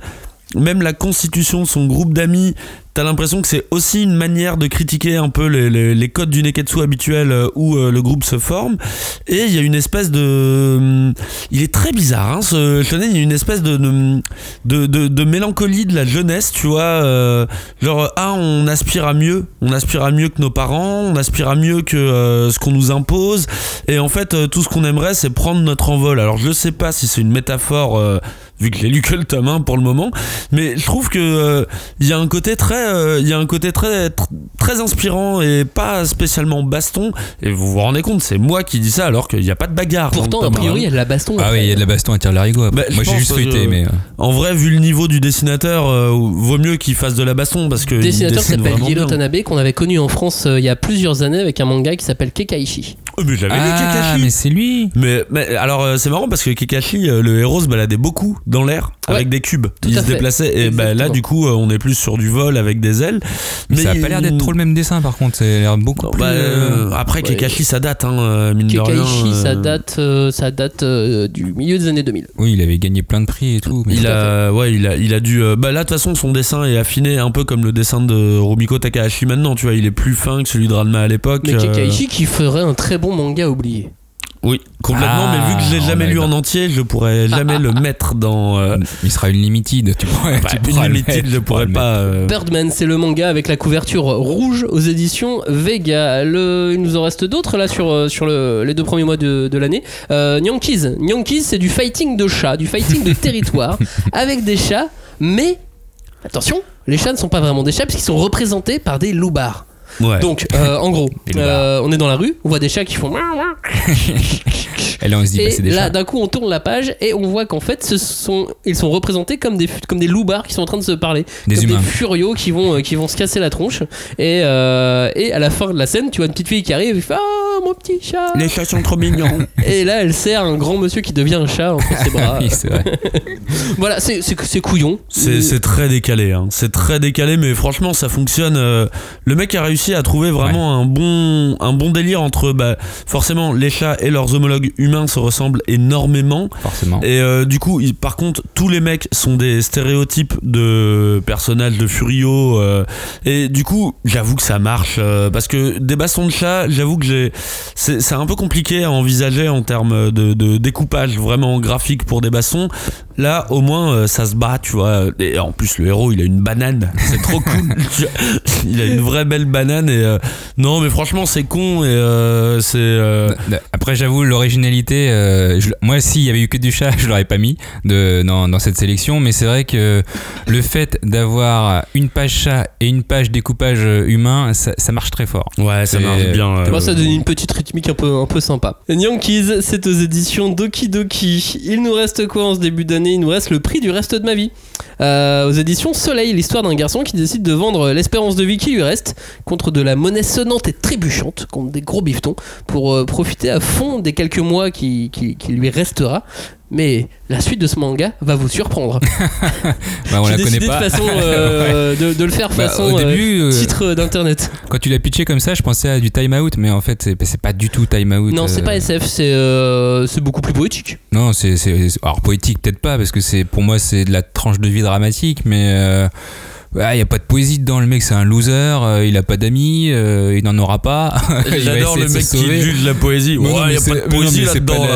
Même la constitution de son groupe d'amis, t'as l'impression que c'est aussi une manière de critiquer un peu les, codes du neketsu habituel euh, où euh, le groupe se forme. Et il y a une espèce de. hum, Il est très bizarre, hein, ce shonen. Il y a une espèce de, de, de, de- mélancolie de la jeunesse, tu vois. euh, genre, ah, on aspire à mieux. On aspire à mieux que nos parents, on aspire à mieux que ce qu'on nous impose. Et en fait, tout ce qu'on aimerait, c'est prendre notre envol. Alors, je sais pas si c'est une métaphore. Vu que j'ai lu que le tome 1 pour le moment, mais je trouve que euh, il y a un côté très euh, il y a un côté très, tr- très inspirant et pas spécialement baston. Et vous vous rendez compte, c'est moi qui dis ça alors qu'il n'y a pas de bagarre. le Pourtant, a priori, il y a de la baston. Ah oui, il y a de la baston à tire larigot. Bah, Moi j'ai juste feuilleté, je- mais. euh, En vrai, vu le niveau du dessinateur, euh, vaut mieux qu'il fasse de la baston parce que. il dessinateur s'appelle Yellow. Tanabe qu'on avait connu en France euh, il y a plusieurs années avec un manga qui s'appelle Kekaishi. Oh, mais j'avais Ah, Kakashi. mais c'est lui Mais, mais alors euh, c'est marrant parce que Kakashi, euh, le héros se baladait beaucoup dans l'air Ouais, avec des cubes. tout il se fait. déplaçait et bah, là du coup euh, on est plus sur du vol avec des ailes. Mais ça a pas l'air d'être trop le même dessin par contre, ça a l'air beaucoup Bah, plus. euh, après ouais. Kakashi ça date hein, de rien. Ça date, euh, ça date euh, du milieu des années 2000. Oui, il avait gagné plein de prix et tout. mais- Il a, ouais, il a, il a dû. euh, bah là, de toute façon, son dessin est affiné un peu comme le dessin de Rumiko Takahashi maintenant. Tu vois, il est plus fin que celui de Ranma à l'époque. Mais euh, Kekaishi qui ferait un très bon manga oublié. Oui, complètement. Ah, mais vu que je l'ai on jamais lu en entier, je pourrais jamais le mettre dans. euh, Il sera une limited, tu pourrais. bah, tu une limited, mettre, je pourrais pas. euh, Birdman, c'est le manga avec la couverture rouge aux éditions Vega. Le, il nous en reste d'autres là sur, euh, sur le- les deux premiers mois de, de l'année. Euh, Nyankees. Nyankees, c'est du fighting de chats, du fighting de territoire avec des chats, mais attention, les chats ne sont pas vraiment des chats puisqu'ils sont représentés par des loupards. Ouais. Donc, euh, en gros, euh, on est dans la rue, on voit des chats qui font. Et là, on se dit, bah, c'est des là, chats. d'un coup, on tourne la page et on voit qu'en fait, ce sont, ils sont représentés comme des, comme des loupards qui sont en train de se parler. Des comme humains. des furios qui vont, euh, qui vont se casser la tronche. Et, euh, et à la fin de la scène, tu vois une petite fille qui arrive et fait Ah, mon petit chat Les chats sont trop mignons. Et là, elle sert un grand monsieur qui devient un chat entre ses bras. Oui, c'est vrai. voilà, c'est c'est- c'est couillon. C'est c'est très décalé, hein. c'est très décalé, mais franchement ça fonctionne. euh, le mec a réussi à trouver vraiment un bon, un bon délire entre, bah, forcément les chats et leurs homologues humains se ressemblent énormément. Forcément. Et euh, du coup, il- par contre, tous les mecs sont des stéréotypes de personnages de Furio. euh, et du coup, j'avoue que ça marche. euh, parce que des bastons de chat, j'avoue que j'ai. C'est c'est un peu compliqué à envisager en termes de, de découpage vraiment graphique pour des bastons. Là, au moins, euh, ça se bat, tu vois. Et en plus, le héros, il a une banane. C'est trop cool. Tu vois, il a une vraie belle banane. Et euh, non, mais franchement, c'est con. Et euh, c'est. euh, Après, j'avoue, l'originalité, euh, je- moi, s'il y avait eu que du chat, je l'aurais pas mis de, dans, dans cette sélection. Mais c'est vrai que le fait d'avoir une page chat et une page découpage humain, ça, ça marche très fort. Ouais, ça marche bien. euh, Moi, ça donne une petite rythmique un peu, sympa. Yankees, c'est aux éditions Doki Doki. Il nous reste quoi en ce début d'année? Il nous reste le prix du reste de ma vie. Euh, aux éditions Soleil, l'histoire d'un garçon qui décide de vendre l'espérance de vie qui lui reste contre de la monnaie sonnante et trébuchante, contre des gros bifetons, pour euh, profiter à fond des quelques mois qui lui restera. Mais la suite de ce manga va vous surprendre. Bah, on la connaît pas. de, façon, euh, de, de le faire Bah, façon au euh, début, euh, titre d'internet. quand tu l'as pitché comme ça, je pensais à du time out, mais en fait, c'est pas du tout time out. Non, c'est euh, pas SF, c'est euh, beaucoup plus poétique. Non, c'est c'est- alors poétique peut-être pas parce que c'est pour moi c'est de la tranche de vie dramatique, mais ouais, il y a pas de poésie dedans. Le mec c'est un loser, euh, il a pas d'amis, euh, il n'en aura pas. Il J'adore le de mec qui juge la poésie. Non, non, Ouais, mais y a pas de poésie là-dedans.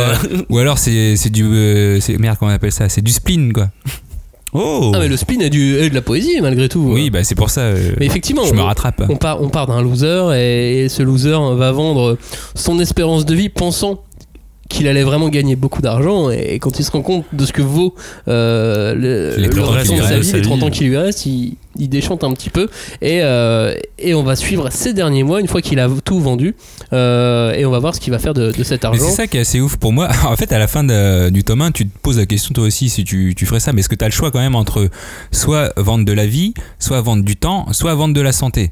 Ou alors c'est c'est du euh, merde comment on appelle ça, c'est du spleen quoi. Oh Ah mais le spin est, du, est de la poésie malgré tout. Oui, bah c'est pour ça. euh, mais effectivement, je me rattrape. on part, on part d'un loser et, et ce loser va vendre son espérance de vie pensant qu'il allait vraiment gagner beaucoup d'argent et quand il se rend compte de ce que vaut euh, le, Les le 30 ans restant qui de lui sa vie, sa les 30 vie. ans qui lui restent, il, il déchante un petit peu et, euh, et on va suivre ces derniers mois une fois qu'il a tout vendu euh, et on va voir ce qu'il va faire de, de cet argent. c'est ça qui est assez ouf pour moi. En fait, à la fin de- du tome 1, tu te poses la question toi aussi si tu, tu ferais ça. Mais est-ce que tu as le choix quand même entre soit vendre de la vie, soit vendre du temps, soit vendre de la santé?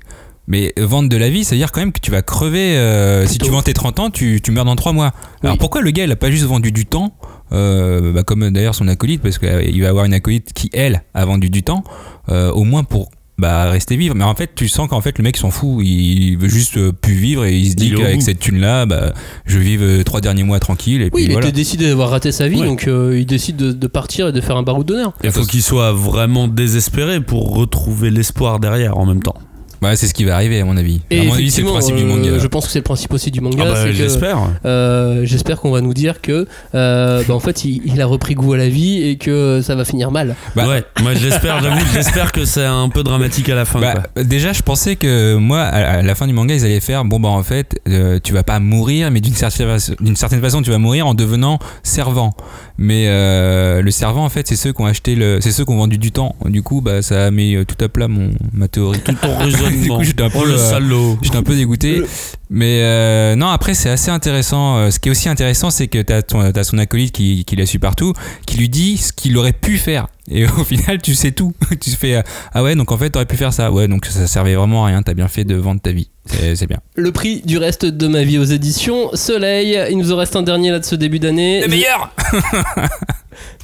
Mais vendre de la vie, c'est-à-dire quand même que tu vas crever. euh, si tu vends tes 30 ans, tu, tu meurs dans 3 mois. Alors pourquoi le gars, il a pas juste vendu du temps euh, bah, Comme d'ailleurs son acolyte, parce qu'il va avoir une acolyte qui, elle, a vendu du temps, euh, au moins pour bah, rester vivre. Mais en fait, tu sens qu'en fait, le mec s'en fout. Il veut juste euh, plus vivre et il se dit qu'avec cette thune-là, bah, je vais vivre euh, trois derniers mois tranquille. Et puis Oui, il voilà. était décidé d'avoir raté sa vie, Ouais. donc euh, il décide de, de partir et de faire un baroud d'honneur. Il faut qu'il soit vraiment désespéré pour retrouver l'espoir derrière en même temps. Bah, c'est ce qui va arriver à mon avis. Et à mon avis, c'est le effectivement, principe du euh, manga. je pense que c'est le principe aussi du manga. Ah bah, j'espère. euh, J'espère qu'on va nous dire que, euh, bah, en fait, il, il a repris goût à la vie et que ça va finir mal. Bah- ouais, moi j'espère, j'avoue, j'espère que c'est un peu dramatique à la fin. Bah, quoi. déjà, je pensais que moi, à la fin du manga, ils allaient faire bon, bah en fait, euh, tu vas pas mourir, mais d'une certaine, d'une certaine façon, tu vas mourir en devenant servant. Mais euh, le servant, en fait, c'est ceux qui ont acheté le, c'est ceux qui ont vendu du temps. Du coup, bah ça a mis euh, tout à plat mon ma théorie. Tout ton raisonnement. coup, j'étais un peu, oh le euh, salaud. J'étais un peu dégoûté. Mais euh, non, après, c'est assez intéressant. Euh, Ce qui est aussi intéressant, c'est que tu as, son acolyte qui, qui l'a su partout, qui lui dit ce qu'il aurait pu faire. Et au final, tu sais tout. tu te fais euh, Ah ouais, donc en fait, t'aurais pu faire ça. Ouais, donc ça servait vraiment à rien. T'as bien fait de vendre ta vie. C'est bien. Le prix du reste de ma vie aux éditions Soleil. Il nous en reste un dernier là de ce début d'année. meilleur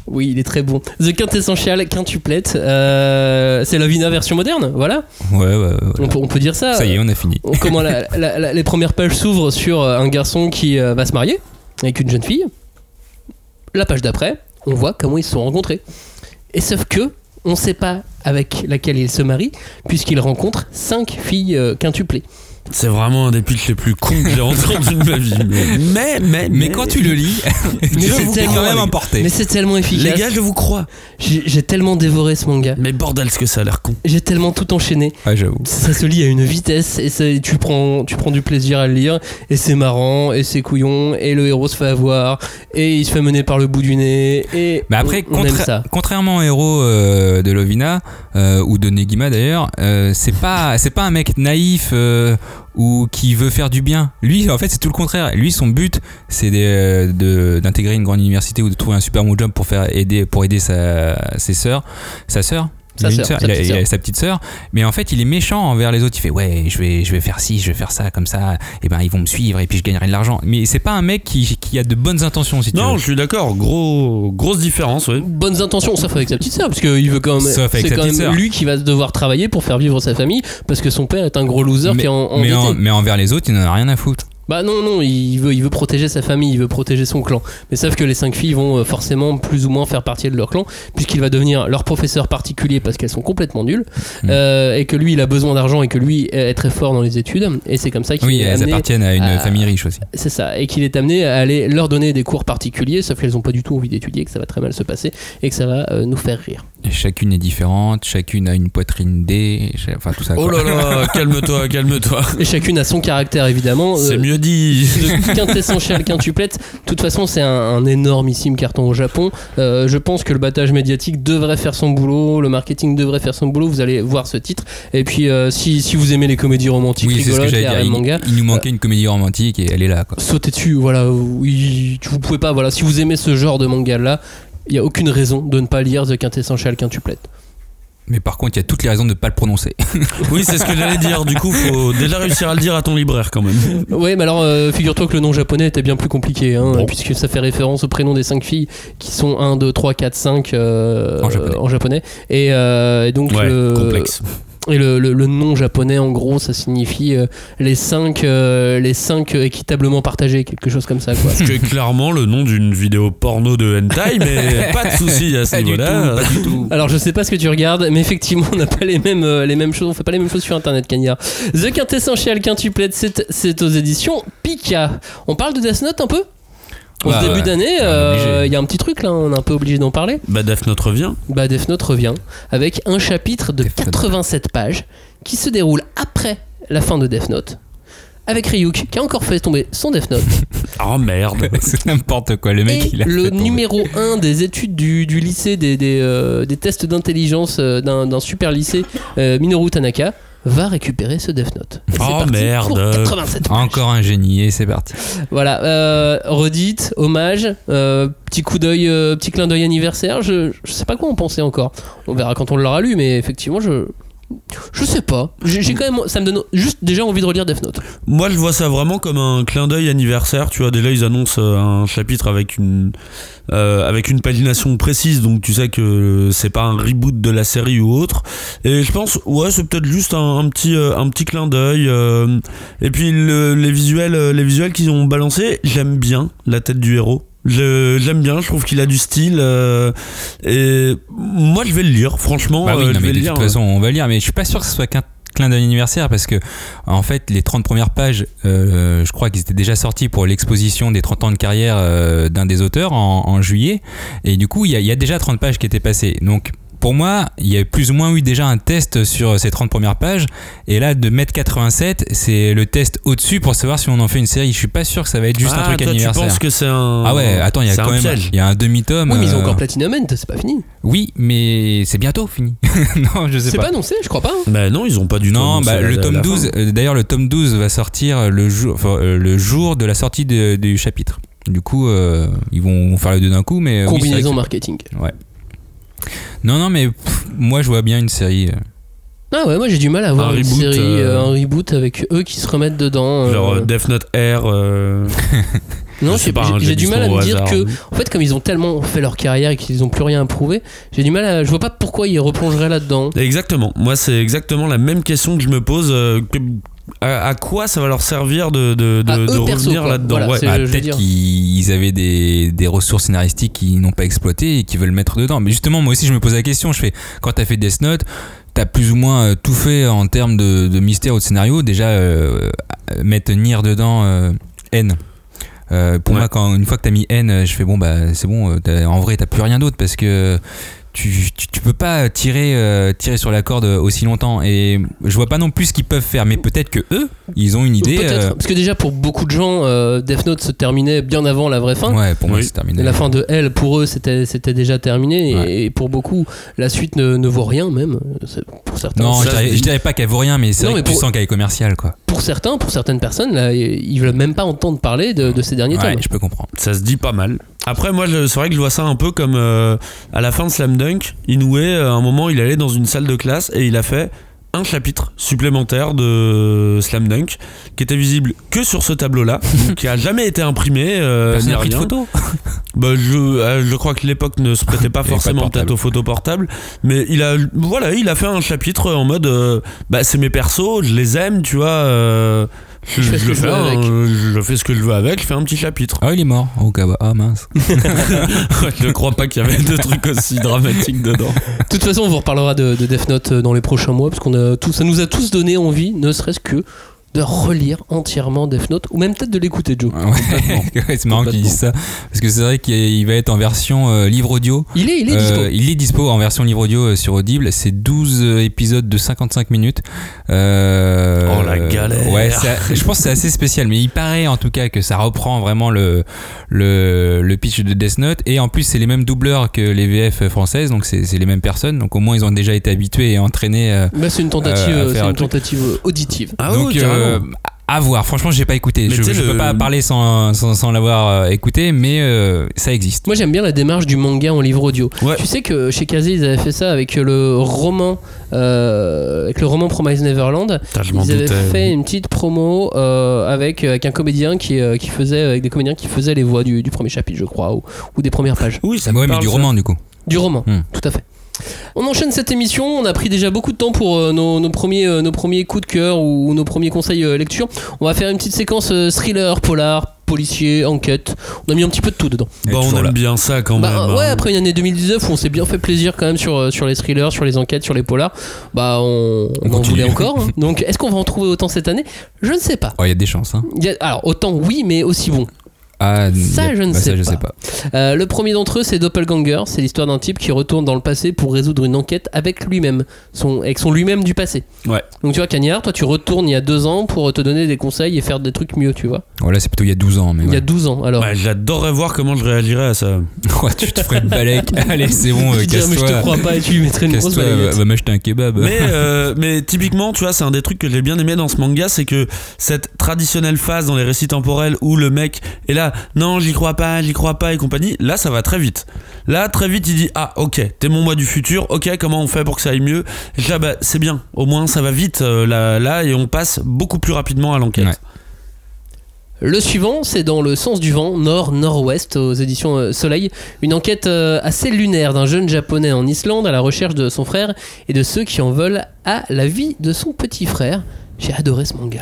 Oui, il est très bon. The Quintessential Quintuplette. Euh, c'est la Vina version moderne, voilà. Ouais, ouais, ouais. On, peut, on peut dire ça. Ça y est, on a fini. Comment la- la- la- les premières pages s'ouvrent sur euh, un garçon qui euh, va se marier avec une jeune fille. La page d'après, on voit comment ils se sont rencontrés. Et sauf que on ne sait pas avec laquelle il se marie, puisqu'il rencontre cinq filles euh, quintuplées. C'est vraiment un des pitchs les plus cons que j'ai entendu de ma vie. Mais, mais, mais, Mais quand tu le lis, Mais tu c'est es tellement- quand même emporté. Mais c'est tellement Les efficace. gars, je vous crois. J'ai tellement dévoré ce manga. Mais bordel, ce que ça a l'air con. J'ai tellement tout enchaîné. Ouais, j'avoue. Ça se lit à une vitesse et ça- tu, prends, tu prends du plaisir à le lire. Et c'est marrant, et c'est couillon, et le héros se fait avoir, et il se fait mener par le bout du nez. Et Mais après, on, on aime ça. contrairement au héros euh, de Lovina euh, ou de Negima d'ailleurs, euh, c'est pas un mec naïf ou qui veut faire du bien. Lui, en fait, c'est tout le contraire. Lui, son but, c'est d'intégrer une grande université ou de trouver un super bon job pour faire aider pour aider sa ses sa sœur. Sa Il a une sœur, sa il a- petite il a sa petite sœur, mais en fait il est méchant envers les autres. Il fait ouais, je vais, je vais faire ci, je vais faire ça, comme ça, et ben ils vont me suivre et puis je gagnerai de l'argent. Mais c'est pas un mec qui, qui a de bonnes intentions si tu Non, veux. je suis d'accord. Gros, grosse différence, oui. Bonnes intentions, sauf avec sa petite sœur, parce qu'il veut quand même. Sauf avec C'est sa quand même lui qui va devoir travailler pour faire vivre sa famille, parce que son père est un gros loser mais, qui est en, mais, en- mais envers les autres, il n'en a rien à foutre. Bah non, non, il veut, il veut protéger sa famille, il veut protéger son clan. Mais sauf que les cinq filles vont euh, forcément plus ou moins faire partie de leur clan, puisqu'il va devenir leur professeur particulier parce qu'elles sont complètement nulles, Mm. euh, et que lui il a besoin d'argent et que lui est très fort dans les études, et c'est comme ça qu'il Oui, est elles amené. appartiennent à une à- famille riche aussi. C'est ça, et qu'il est amené à aller leur donner des cours particuliers, sauf qu'elles n'ont pas du tout envie d'étudier, que ça va très mal se passer, et que ça va euh, nous faire rire. Et chacune est différente, chacune a une poitrine D, enfin tout ça. Oh là là, calme-toi, calme-toi. Et chacune a son caractère évidemment. C'est Euh, mieux dit. de quintessentiel quintuplette. De toute façon, c'est un, un énormissime carton au Japon. Euh, je pense que le battage médiatique devrait faire son boulot, le marketing devrait faire son boulot. Vous allez voir ce titre. Et puis, euh, si, si vous aimez les comédies romantiques Oui, ce que Il, manga, il nous manquait une comédie romantique et elle est là. Quoi. sautez dessus. Voilà, oui, vous pouvez pas. Voilà, si vous aimez ce genre de manga là, il y a aucune raison de ne pas lire The Quintessential Quintuplette. Mais par contre, il y a toutes les raisons de ne pas le prononcer. Oui, c'est ce que j'allais dire. Du coup, faut déjà réussir à le dire à ton libraire quand même. Ouais, mais alors euh, figure-toi que le nom japonais était bien plus compliqué, hein, Bon. puisque ça fait référence au prénom des cinq filles qui sont 1, 2, 3, 4, 5 euh, En japonais. en japonais. Et, euh, et donc Ouais, le, complexe. Et le, le- le nom japonais, en gros, ça signifie euh, les 5 les cinq équitablement partagés, quelque chose comme ça. Quoi. Ce qui est clairement le nom d'une vidéo porno de hentai, mais pas de souci à ce niveau-là. Alors je sais pas ce que tu regardes, mais effectivement on n'a pas les mêmes, euh, les mêmes choses, on fait pas les mêmes choses sur internet, Cagnard. The Quintessential Quintuplette, c'est c'est aux éditions Pika. On parle de Death Note un peu? En Ouais, ce début ouais. d'année, euh, il y a un petit truc là, on est un peu obligé d'en parler. Bah, Death Note revient. Bah Death Note revient avec un chapitre de Death Note. 87 pages qui se déroule après la fin de Death Note. Avec Ryuk qui a encore fait tomber son Death Note. Oh merde. c'est n'importe quoi. Le mec, et il a le numéro 1 des études du, du lycée, des, des, euh, des tests d'intelligence euh, d'un d'un super lycée, euh, Minoru Tanaka, va récupérer ce Death Note. Oh, parti merde. pour 87 pages. Encore un génie et c'est parti. Voilà, euh, redite, hommage, euh, petit coup d'œil, euh, petit clin d'œil anniversaire. Je, je sais pas quoi en penser encore. On verra quand on l'aura lu, mais effectivement, je. Je sais pas. J'ai j'ai quand même. Ça me donne juste déjà envie de relire Death Note. Moi, je vois ça vraiment comme un clin d'œil anniversaire. Tu vois, déjà, ils annoncent euh, un chapitre avec une, euh, avec une pagination précise, donc tu sais que c'est pas un reboot de la série ou autre. Et je pense, ouais, c'est peut-être juste un, un petit, euh, un petit clin d'œil. et puis, le- les visuels, les visuels qu'ils ont balancés, j'aime bien la tête du héros. Je- J'aime bien, je trouve qu'il a du style. euh, et moi, je vais le lire, franchement. Bah oui, euh, non, je vais de le lire. toute façon, on va lire, mais je suis pas sûr que ce soit qu'un clin d'anniversaire parce que en fait les 30 premières pages, euh, je crois qu'ils étaient déjà sortis pour l'exposition des 30 ans de carrière euh, d'un des auteurs en, en juillet. Et du coup, il y, y a déjà 30 pages qui étaient passées. Donc pour moi, il y a plus ou moins eu déjà un test sur ces 30 premières pages. Et là, de mettre 87, c'est le test au-dessus pour savoir si on en fait une série. Je suis pas sûr que ça va être juste ah, un truc toi, tu anniversaire. penses que c'est un. Ah ouais, attends, il y a c'est quand un même il y a un demi-tome. Oui, mais ils ont euh, encore Platinum End, c'est pas fini. Oui, mais c'est bientôt fini. non, je sais C'est pas. pas annoncé, je crois pas. hein. Bah non, ils ont pas du tout. Non, bah, le la- tome la 12, fin. euh, d'ailleurs le tome 12 va sortir le jour, enfin, euh, le jour de la sortie de- du chapitre. Du coup, euh, ils vont faire les deux d'un coup, mais oui, Combinaison marketing. Non, non, mais pff, moi je vois bien une série. euh. Ah ouais, moi j'ai du mal à voir Un une reboot, série, euh, euh, un reboot avec eux qui se remettent dedans. Genre euh, Death Note Air. euh, non, je j'ai sais pas, hein, j'ai j'ai du dit mal à au me dire hasard. que, en fait, comme ils ont tellement fait leur carrière et qu'ils ont plus rien à prouver, j'ai du mal à. Je vois pas pourquoi ils replongeraient là-dedans. Exactement. Moi, c'est exactement la même question que je me pose. euh, que- à, à quoi ça va leur servir de, de, revenir là-dedans Voilà, Ouais. c'est- Bah, Peut-être qu'ils ils avaient des, des ressources scénaristiques qu'ils n'ont pas exploitées et qu'ils veulent mettre dedans. Mais justement, moi aussi je me pose la question. Je fais quand t'as fait Death Note, t'as plus ou moins euh, tout fait en termes de, de mystère ou de scénario. Déjà euh, mettre Nier dedans, euh, N. Euh, pour Ouais. moi, quand une fois que t'as mis N, euh, je fais bon bah c'est bon. euh, en vrai, t'as plus rien d'autre parce que tu, tu, tu peux pas tirer euh, tirer sur la corde aussi longtemps. Et je vois pas non plus ce qu'ils peuvent faire. Mais peut-être que eux, ils ont une idée. Euh, Parce que déjà, pour beaucoup de gens, euh, Death Note se terminait bien avant la vraie fin. ouais, pour moi Oui. c'est terminé. La fin de L, pour eux, c'était c'était déjà terminé. et- Ouais. Et, pour beaucoup, la suite ne, ne vaut rien, même. Pour certains, Non, Ça je dirais, je dirais pas qu'elle vaut rien, mais c'est vrai mais que tu sens qu'elle est commerciale, quoi. pour certains, pour certaines personnes, là, ils veulent même pas entendre parler de, de ces derniers Ouais, tomes. je peux comprendre. Ça se dit pas mal. Après, moi, je- c'est vrai que je vois ça un peu comme euh, à la fin de Slam Dunk. Inoue, euh, à un moment, il allait dans une salle de classe et il a fait un chapitre supplémentaire de Slam Dunk qui était visible que sur ce tableau-là, qui a jamais été imprimé. euh, Personne n'a pris de photo. Bah, je, euh, je crois que l'époque ne se prêtait pas forcément portable. peut-être aux photos portables, mais il a, voilà, il a fait un chapitre en mode, euh, bah, c'est mes persos, je les aime, tu vois. Euh, je, Je fais ce je que le je fais, veux avec. je fais ce que je veux avec, je fais un petit chapitre. Ah, il est mort. Oh, bah, ah mince. je ne crois pas qu'il y avait de trucs aussi dramatiques dedans. De toute façon, on vous reparlera de, de Death Note euh, dans les prochains mois, parce qu'on a tout, ça nous a tous donné envie, ne serait-ce que de relire entièrement Death Note, ou même peut-être de l'écouter, Joe. Ouais, ouais, c'est marrant qu'ils disent ça. Parce que c'est vrai qu'il il va être en version euh, livre audio. Il est, il est Euh, dispo. il est dispo en version livre audio euh, sur Audible. C'est 12 euh, épisodes de 55 minutes. Euh, Oh, la galère. Ouais, je pense que c'est assez spécial. Mais il paraît en tout cas que ça reprend vraiment le, le, le pitch de Death Note. Et en plus, c'est les mêmes doubleurs que les VF françaises. Donc c'est c'est les mêmes personnes. Donc au moins, ils ont déjà été habitués et entraînés. euh, Bah, c'est une tentative, c'est une tentative auditive. Ah Donc, euh, à voir. Franchement, j'ai pas écouté. Mais Je, je le- peux pas parler sans, sans, sans l'avoir euh, écouté, mais euh, ça existe. Moi j'aime bien la démarche du manga en livre audio. Ouais. Tu sais que chez Kazé ils avaient fait ça avec le roman, euh, avec le roman Promise Neverland. Putain, Ils avaient doutais. fait une petite promo euh, avec, avec un comédien qui, euh, qui faisait avec des comédiens qui faisaient les voix du, du premier chapitre, je crois, ou, ou des premières pages. Oui, ça me ouais, mais parle, du ça. roman, du coup. Du roman, Hmm. tout à fait. On enchaîne cette émission, on a pris déjà beaucoup de temps pour euh, nos, nos premiers, euh, nos premiers coups de cœur ou, nos premiers conseils euh, lecture. On va faire une petite séquence euh, thriller, polar, policier, enquête. On a mis un petit peu de tout dedans. Bah, on aime là. bien ça quand Bah, même. ouais, hein. après une année 2019 où on s'est bien fait plaisir quand même sur, euh, sur les thrillers, sur les enquêtes, sur les polars, bah on, On on en continue. voulait encore. hein. Donc est-ce qu'on va en trouver autant cette année? Je ne sais pas. Oh, il y a des chances. Hein. Il y a- alors autant oui, mais aussi bon. Ah, Ça, je ne bah, sais ça, je pas. sais pas. Euh, le premier d'entre eux, c'est Doppelganger. C'est l'histoire d'un type qui retourne dans le passé pour résoudre une enquête avec lui-même, son, avec son lui-même du passé. Ouais. Donc tu vois, Cagnard, toi tu retournes il y a deux ans pour te donner des conseils et faire des trucs mieux, tu vois. Voilà, c'est plutôt il y a 12 ans. Mais Il y a ouais. 12 ans, alors. Ouais, J'adorerais voir comment je réagirais à ça. Ouais, tu te ferais le balèque. Allez, c'est bon, euh, Tu dirais, mais je te casse-toi. crois pas et tu lui mettrais une grosse Casse-toi, balayette. va, va m'acheter un kebab. Mais, euh, mais typiquement, tu vois, c'est un des trucs que j'ai bien aimé dans ce manga, c'est que cette traditionnelle phase dans les récits temporels où le mec est là, non, j'y crois pas, j'y crois pas et compagnie, là, ça va très vite. Là, très vite, il dit, ah, ok, t'es mon moi du futur, ok, comment on fait pour que ça aille mieux? Là, bah, c'est bien, au moins, ça va vite euh, là, là, et on passe beaucoup plus rapidement à l'enquête. Le suivant, c'est dans le sens du vent, nord-nord-ouest, aux éditions euh, Soleil. Une enquête euh, assez lunaire d'un jeune japonais en Islande à la recherche de son frère et de ceux qui en veulent à la vie de son petit frère. J'ai adoré ce manga.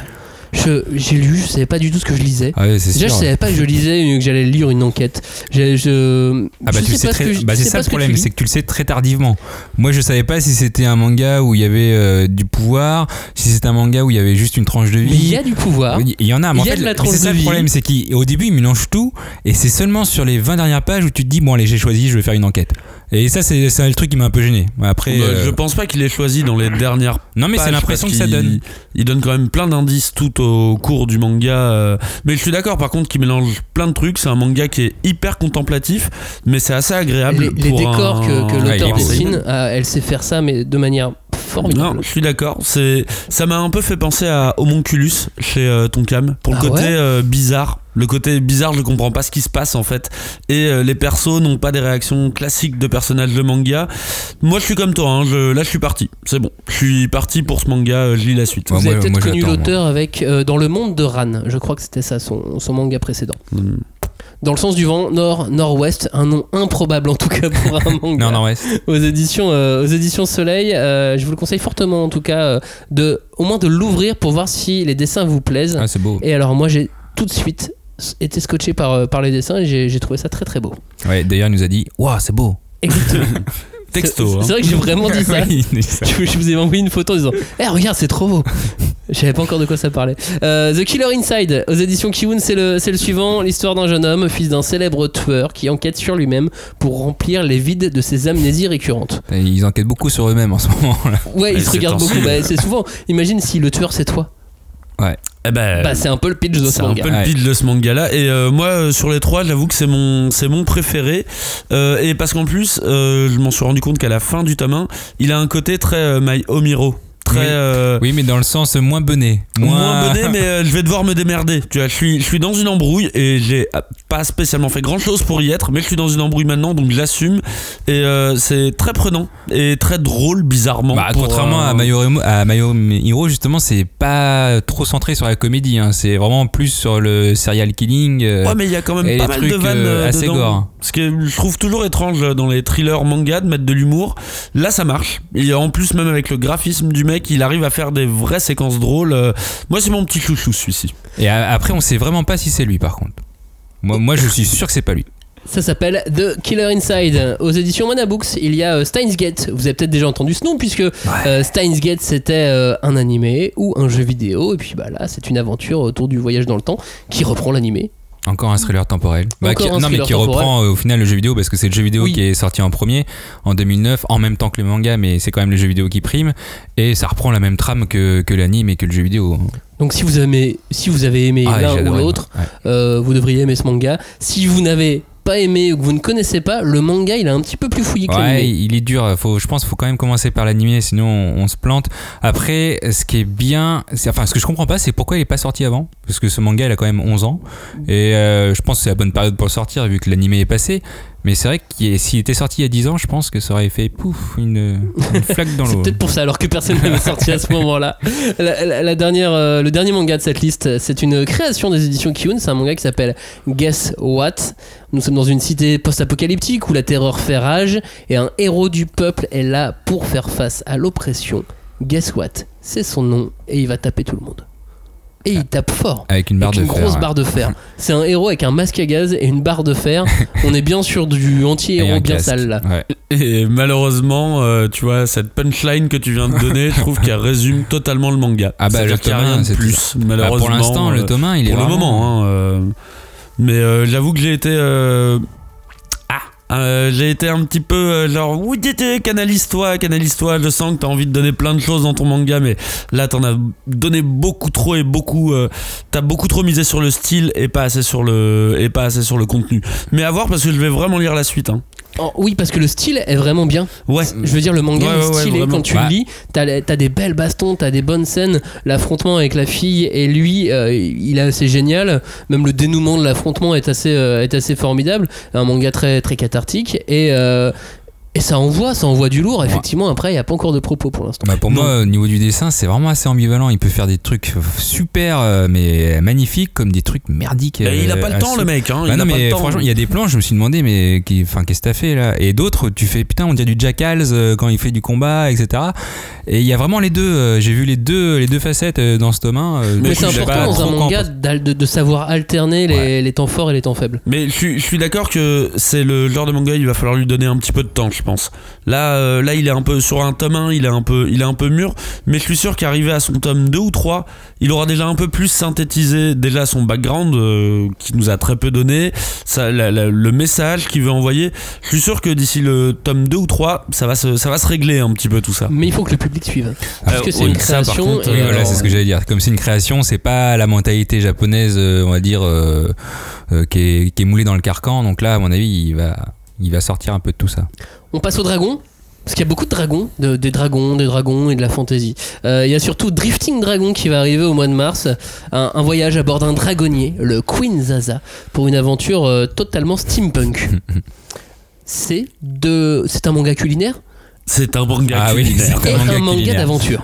Je- J'ai lu, je savais pas du tout ce que je lisais. Ah Déjà, sûr. je savais pas que je lisais, que j'allais lire une enquête. Je, je, Ah bah je tu sais sais ce que bah, c'est ça le ce problème, c'est que tu le sais très tardivement. Moi je savais pas si c'était un manga où il y avait euh, du pouvoir, si c'était un manga où il y avait juste une tranche de vie. Il y a du pouvoir. Il y en a, mais Il en y a fait, c'est ça le problème, c'est qu'au début, il mélange tout, et c'est seulement sur les 20 dernières pages où tu te dis, bon, allez, j'ai choisi, je vais faire une enquête. Et ça, c'est c'est le truc qui m'a un peu gêné. Après, Bah, euh, Je pense pas qu'il ait choisi dans les dernières non, mais c'est l'impression que ça donne. Il donne quand même plein d'indices tout au cours du manga. euh, Mais je suis d'accord par contre qu'il mélange plein de trucs. C'est un manga qui est hyper contemplatif, mais c'est assez agréable. Les, les décors un- que, l'auteur beau, dessine, euh, elle sait faire ça, mais de manière formidable. Non, je suis d'accord. C'est, ça m'a un peu fait penser à Homonculus chez euh, Tonkam pour le Ah côté ouais euh, bizarre. Le côté bizarre, je comprends pas ce qui se passe en fait. Et euh, les persos n'ont pas des réactions classiques de personnages de manga. Moi, je suis comme toi. hein, je- là, je suis parti. C'est bon. Je suis parti pour ce manga. euh, je lis la suite. Vous avez peut-être connu l'auteur avec euh, Dans le monde de Ran. Je crois que c'était ça, son, son manga précédent. Hmm. Dans le sens du vent, nord, nord-ouest, un nom improbable en tout cas pour un manga. Non, aux éditions, euh, aux éditions Soleil. Euh, je vous le conseille fortement en tout cas euh, de au moins de l'ouvrir pour voir si les dessins vous plaisent. Ah, c'est beau. Et alors moi j'ai tout de suite été scotché par, par les dessins et j'ai j'ai trouvé ça très très beau. Ouais, d'ailleurs, il nous a dit, waouh, c'est beau. Exactement. Texto. C'est hein. c'est vrai que j'ai vraiment dit ça. Je, je vous ai envoyé une photo en disant Eh regarde c'est trop beau Je savais pas encore de quoi ça parlait. Euh, The Killer Inside aux éditions Kiwoon c'est le, le suivant l'histoire d'un jeune homme fils d'un célèbre tueur qui enquête sur lui-même pour remplir les vides de ses amnésies récurrentes. Ils enquêtent beaucoup sur eux-mêmes en ce moment. là. Ouais Mais il se c'est regarde temps-ci. beaucoup Bah, c'est souvent imagine si le tueur c'est toi. Eh ben, Bah c'est un peu le pitch de ce C'est un manga. peu le Ouais. pitch de ce manga là et euh, moi euh, sur les trois j'avoue que c'est mon c'est mon préféré Euh, et parce qu'en plus euh, je m'en suis rendu compte qu'à la fin du tome 1 il a un côté très euh, My Homiro très Oui. euh, Oui, mais dans le sens moins bené. moins bonnet mais euh, je vais devoir me démerder tu vois je suis je suis dans une embrouille et j'ai euh, pas spécialement fait grand chose pour y être mais je suis dans une embrouille maintenant donc j'assume et euh, c'est très prenant et très drôle bizarrement Bah, pour, contrairement à Hero, à My Hero, justement, c'est pas trop centré sur la comédie. hein. C'est vraiment plus sur le serial killing. Ouais, mais il y a quand même pas mal de vannes assez gore. Ce que je trouve toujours étrange dans les thrillers manga de mettre de l'humour. Là, ça marche. Et en plus, même avec le graphisme du mec, il arrive à faire des vraies séquences drôles. Euh, Moi, c'est mon petit chouchou, celui-ci. Et après, on sait vraiment pas si c'est lui, par contre. Moi, moi, je suis sûr que c'est pas lui. Ça s'appelle The Killer Inside. Aux éditions Mana Books, il y a euh, Steins Gate. Vous avez peut-être déjà entendu ce nom puisque euh, Steins Gate c'était euh, un animé ou un jeu vidéo et puis bah là c'est une aventure autour du voyage dans le temps qui reprend l'animé. Encore un thriller temporel. Bah, qui- non, mais qui temporel. reprend euh, au final le jeu vidéo parce que c'est le jeu vidéo Oui. qui est sorti en premier en 2009, en même temps que le manga, mais c'est quand même le jeu vidéo qui prime. Et ça reprend la même trame que, que l'anime et que le jeu vidéo. Donc si vous avez, si vous avez aimé Ah, l'un ou l'autre, ouais. euh, vous devriez aimer ce manga. Si vous n'avez pas aimé ou que vous ne connaissez pas, le manga il est un petit peu plus fouillé que Ouais, il est dur. Faut, je pense qu'il faut quand même commencer par l'animé, sinon on, on se plante. Après, ce qui est bien, c'est- enfin, ce que je comprends pas, c'est pourquoi il est pas sorti avant. Parce que ce manga, il a quand même 11 ans. Et euh, je pense que c'est la bonne période pour le sortir, vu que l'animé est passé. Mais c'est vrai est- s'il était sorti il y a 10 ans, je pense que ça aurait fait pouf, une, une flaque dans C'est l'eau. peut-être pour ça alors que personne n'avait sorti à ce moment-là. La, la- la dernière, euh, le dernier manga de cette liste, c'est une création des éditions Kiun. C'est un manga qui s'appelle Guess What? Nous sommes dans une cité post-apocalyptique où la terreur fait rage et un héros du peuple est là pour faire face à l'oppression. Guess What? C'est son nom et il va taper tout le monde. Et il tape fort. Avec une barre Avec de une fer. grosse ouais. barre de fer. C'est un héros avec un masque à gaz et une barre de fer. On est bien sûr du anti-héros bien casque. sale là. Ouais. Et malheureusement, euh, tu vois, cette punchline que tu viens de donner, je trouve qu'elle résume totalement le manga. Ah bah, le de c'est plus, Bah, malheureusement. pour l'instant, euh, le tome 1, il est pour le moment. hein, euh, mais euh, j'avoue que j'ai été. Euh, J'ai été un petit peu euh, genre. Oui, canalise-toi, canalise-toi. Je sens que t'as envie de donner plein de choses dans ton manga, mais là, t'en as donné beaucoup trop et beaucoup. euh, t'as beaucoup trop misé sur le style et pas assez sur le, et pas assez sur le contenu. Mais à voir parce que je vais vraiment lire la suite. Hein. Oh, oui, parce que le style est vraiment bien. Ouais. Je veux dire, le manga Ouais, stylé quand tu Bah. le lis. T'as t'as des belles bastons, t'as des bonnes scènes. L'affrontement avec la fille et lui, euh, il est assez génial. Même le dénouement de l'affrontement est assez, euh, est assez formidable. Un manga très, très cathartique. Et. euh, Et ça envoie, ça envoie du lourd. Effectivement, après, il n'y a pas encore de propos pour l'instant. Bah pour Non. moi, au niveau du dessin, c'est vraiment assez ambivalent. Il peut faire des trucs super, euh, mais magnifiques, comme des trucs merdiques. Bah, il a euh, pas le temps, assez- le mec. Hein, Bah il non a pas mais le temps. franchement il y a des plans je me suis demandé mais qui enfin qu'est-ce que t'as fait là? Et d'autres tu fais putain on dirait du Jackals euh, quand il fait du combat etc et il y a vraiment les deux euh, j'ai vu les deux les deux facettes euh, dans ce tome 1 euh, Mais c'est important pas dans un manga de, de savoir alterner les, les temps forts et les temps faibles. Mais je suis, je suis d'accord que c'est le genre de manga, il va falloir lui donner un petit peu de temps, je pense. Là, euh, là, il est un peu sur un tome 1, il est un peu, il est un peu mûr, mais je suis sûr qu'arrivé à son tome 2 ou 3, il aura déjà un peu plus synthétisé déjà son background euh, qui nous a très peu donné, ça, la- la- le message qu'il veut envoyer. Je suis sûr que d'ici le tome 2 ou 3, ça va se, ça va se régler un petit peu tout ça. Mais il faut que le public suive. Parce Euh, que c'est oui, une ça, par création. contre, et Oui, voilà, alors, c'est ce que j'allais dire. Comme c'est une création, c'est pas la mentalité japonaise, on va dire, euh, euh, qui, est, qui est moulée dans le carcan. Donc là, à mon avis, il va, il va sortir un peu de tout ça. On passe aux dragons. Parce qu'il y a beaucoup de dragons, de- des dragons, des dragons et de la fantasy. Euh, il y a surtout Drifting Dragon qui va arriver au mois de mars. Un, un voyage à bord d'un dragonnier, le Queen Zaza, pour une aventure euh, totalement steampunk. c'est de, c'est un manga culinaire? C'est un manga Ah oui, culinaire. c'est un manga d'aventure.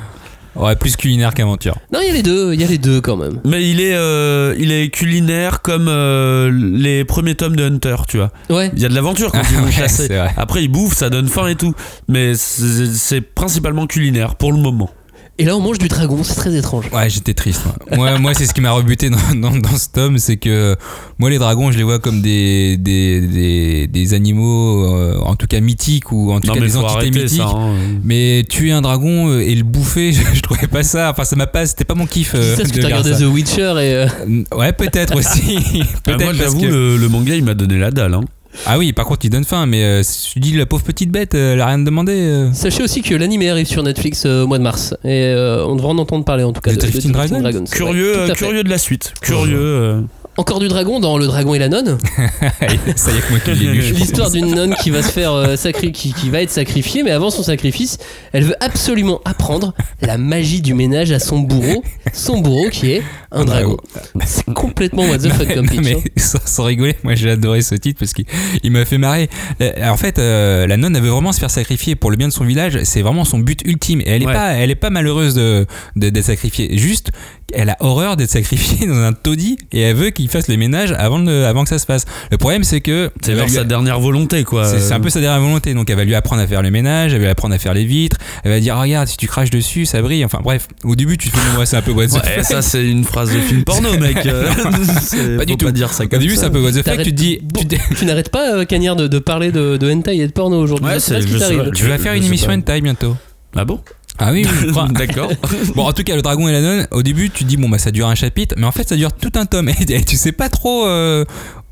Ouais, plus culinaire qu'aventure. Non, il y a les deux, il y a les deux quand même. Mais il est, euh, il est culinaire comme euh, les premiers tomes de Hunter, tu vois. Ouais. Il y a de l'aventure quand Ah ils vont ouais, chasser. Après, ils bouffent, ça donne faim et tout. Mais c'est c'est principalement culinaire pour le moment. Et là, on mange du dragon, c'est très étrange. Ouais, j'étais triste. Moi, moi, moi, c'est ce qui m'a rebuté dans, dans, dans ce tome, c'est que moi, les dragons, je les vois comme des, des, des, des animaux, euh, en tout cas mythiques, ou en tout Non, cas des entités mythiques. ça. hein. Mais tuer un dragon euh, et le bouffer, je, je trouvais pas ça. Enfin, ça m'a pas. C'était pas mon kiff. C'est euh, parce que t'as regardé. The Witcher et. euh, Ouais, peut-être aussi. Ah, peut-être moi, parce j'avoue, que- le, le manga, il m'a donné la dalle. Hein. Ah oui, par contre, il donne faim, mais euh, tu dis la pauvre petite bête, euh, elle a rien demandé. euh. Sachez aussi que l'anime arrive sur Netflix euh, au mois de mars. Et euh, on devrait en entendre parler en tout cas. De- de Drifting Dragon Dragons. Curieux, Ouais, curieux de la suite. Curieux. Encore du dragon dans Le Dragon et la Nonne. ça y est que moi qui l'ai lu. L'histoire d'une nonne qui va se faire euh, sacri- qui, qui va être sacrifiée, mais avant son sacrifice, elle veut absolument apprendre la magie du ménage à son bourreau, son bourreau qui est un dragon. C'est complètement what the fuck comme pitch. mais hein. sans, sans rigoler, moi j'ai adoré ce titre parce qu'il il m'a fait marrer. Euh, En fait, euh, la nonne elle veut vraiment se faire sacrifier pour le bien de son village. C'est vraiment son but ultime. Et elle est Ouais. pas, elle est pas malheureuse de de- d'être sacrifiée. Juste, elle a horreur d'être sacrifiée dans un taudis et elle veut qu'il fasse les ménages avant de- avant que ça se passe. Le problème c'est que C'est genre lui- sa dernière volonté, quoi. c'est c'est un peu sa dernière volonté. Donc elle va lui apprendre à faire le ménage, elle va lui apprendre à faire les vitres. Elle va dire oh, regarde si tu craches dessus ça brille. Enfin bref, au début tu te fais ouais, c'est un peu what the Ouais, fuck. ça, c'est une phrase de film porno, mec. Euh, c'est- Pas du tout. Pas dire ça Au comme début ça. c'est un peu what the fuck. Tu te dis, Bon, tu te- tu n'arrêtes pas, euh, Cagnard, de, de parler de, de hentai et de porno aujourd'hui. Ouais. Je vais faire une émission hentai bientôt. Ah bon? Ah oui, oui. D'accord. Bon, en tout cas, le dragon et la nonne, au début, tu te dis, bon, bah, ça dure un chapitre, mais en fait, ça dure tout un tome. Et tu sais pas trop euh,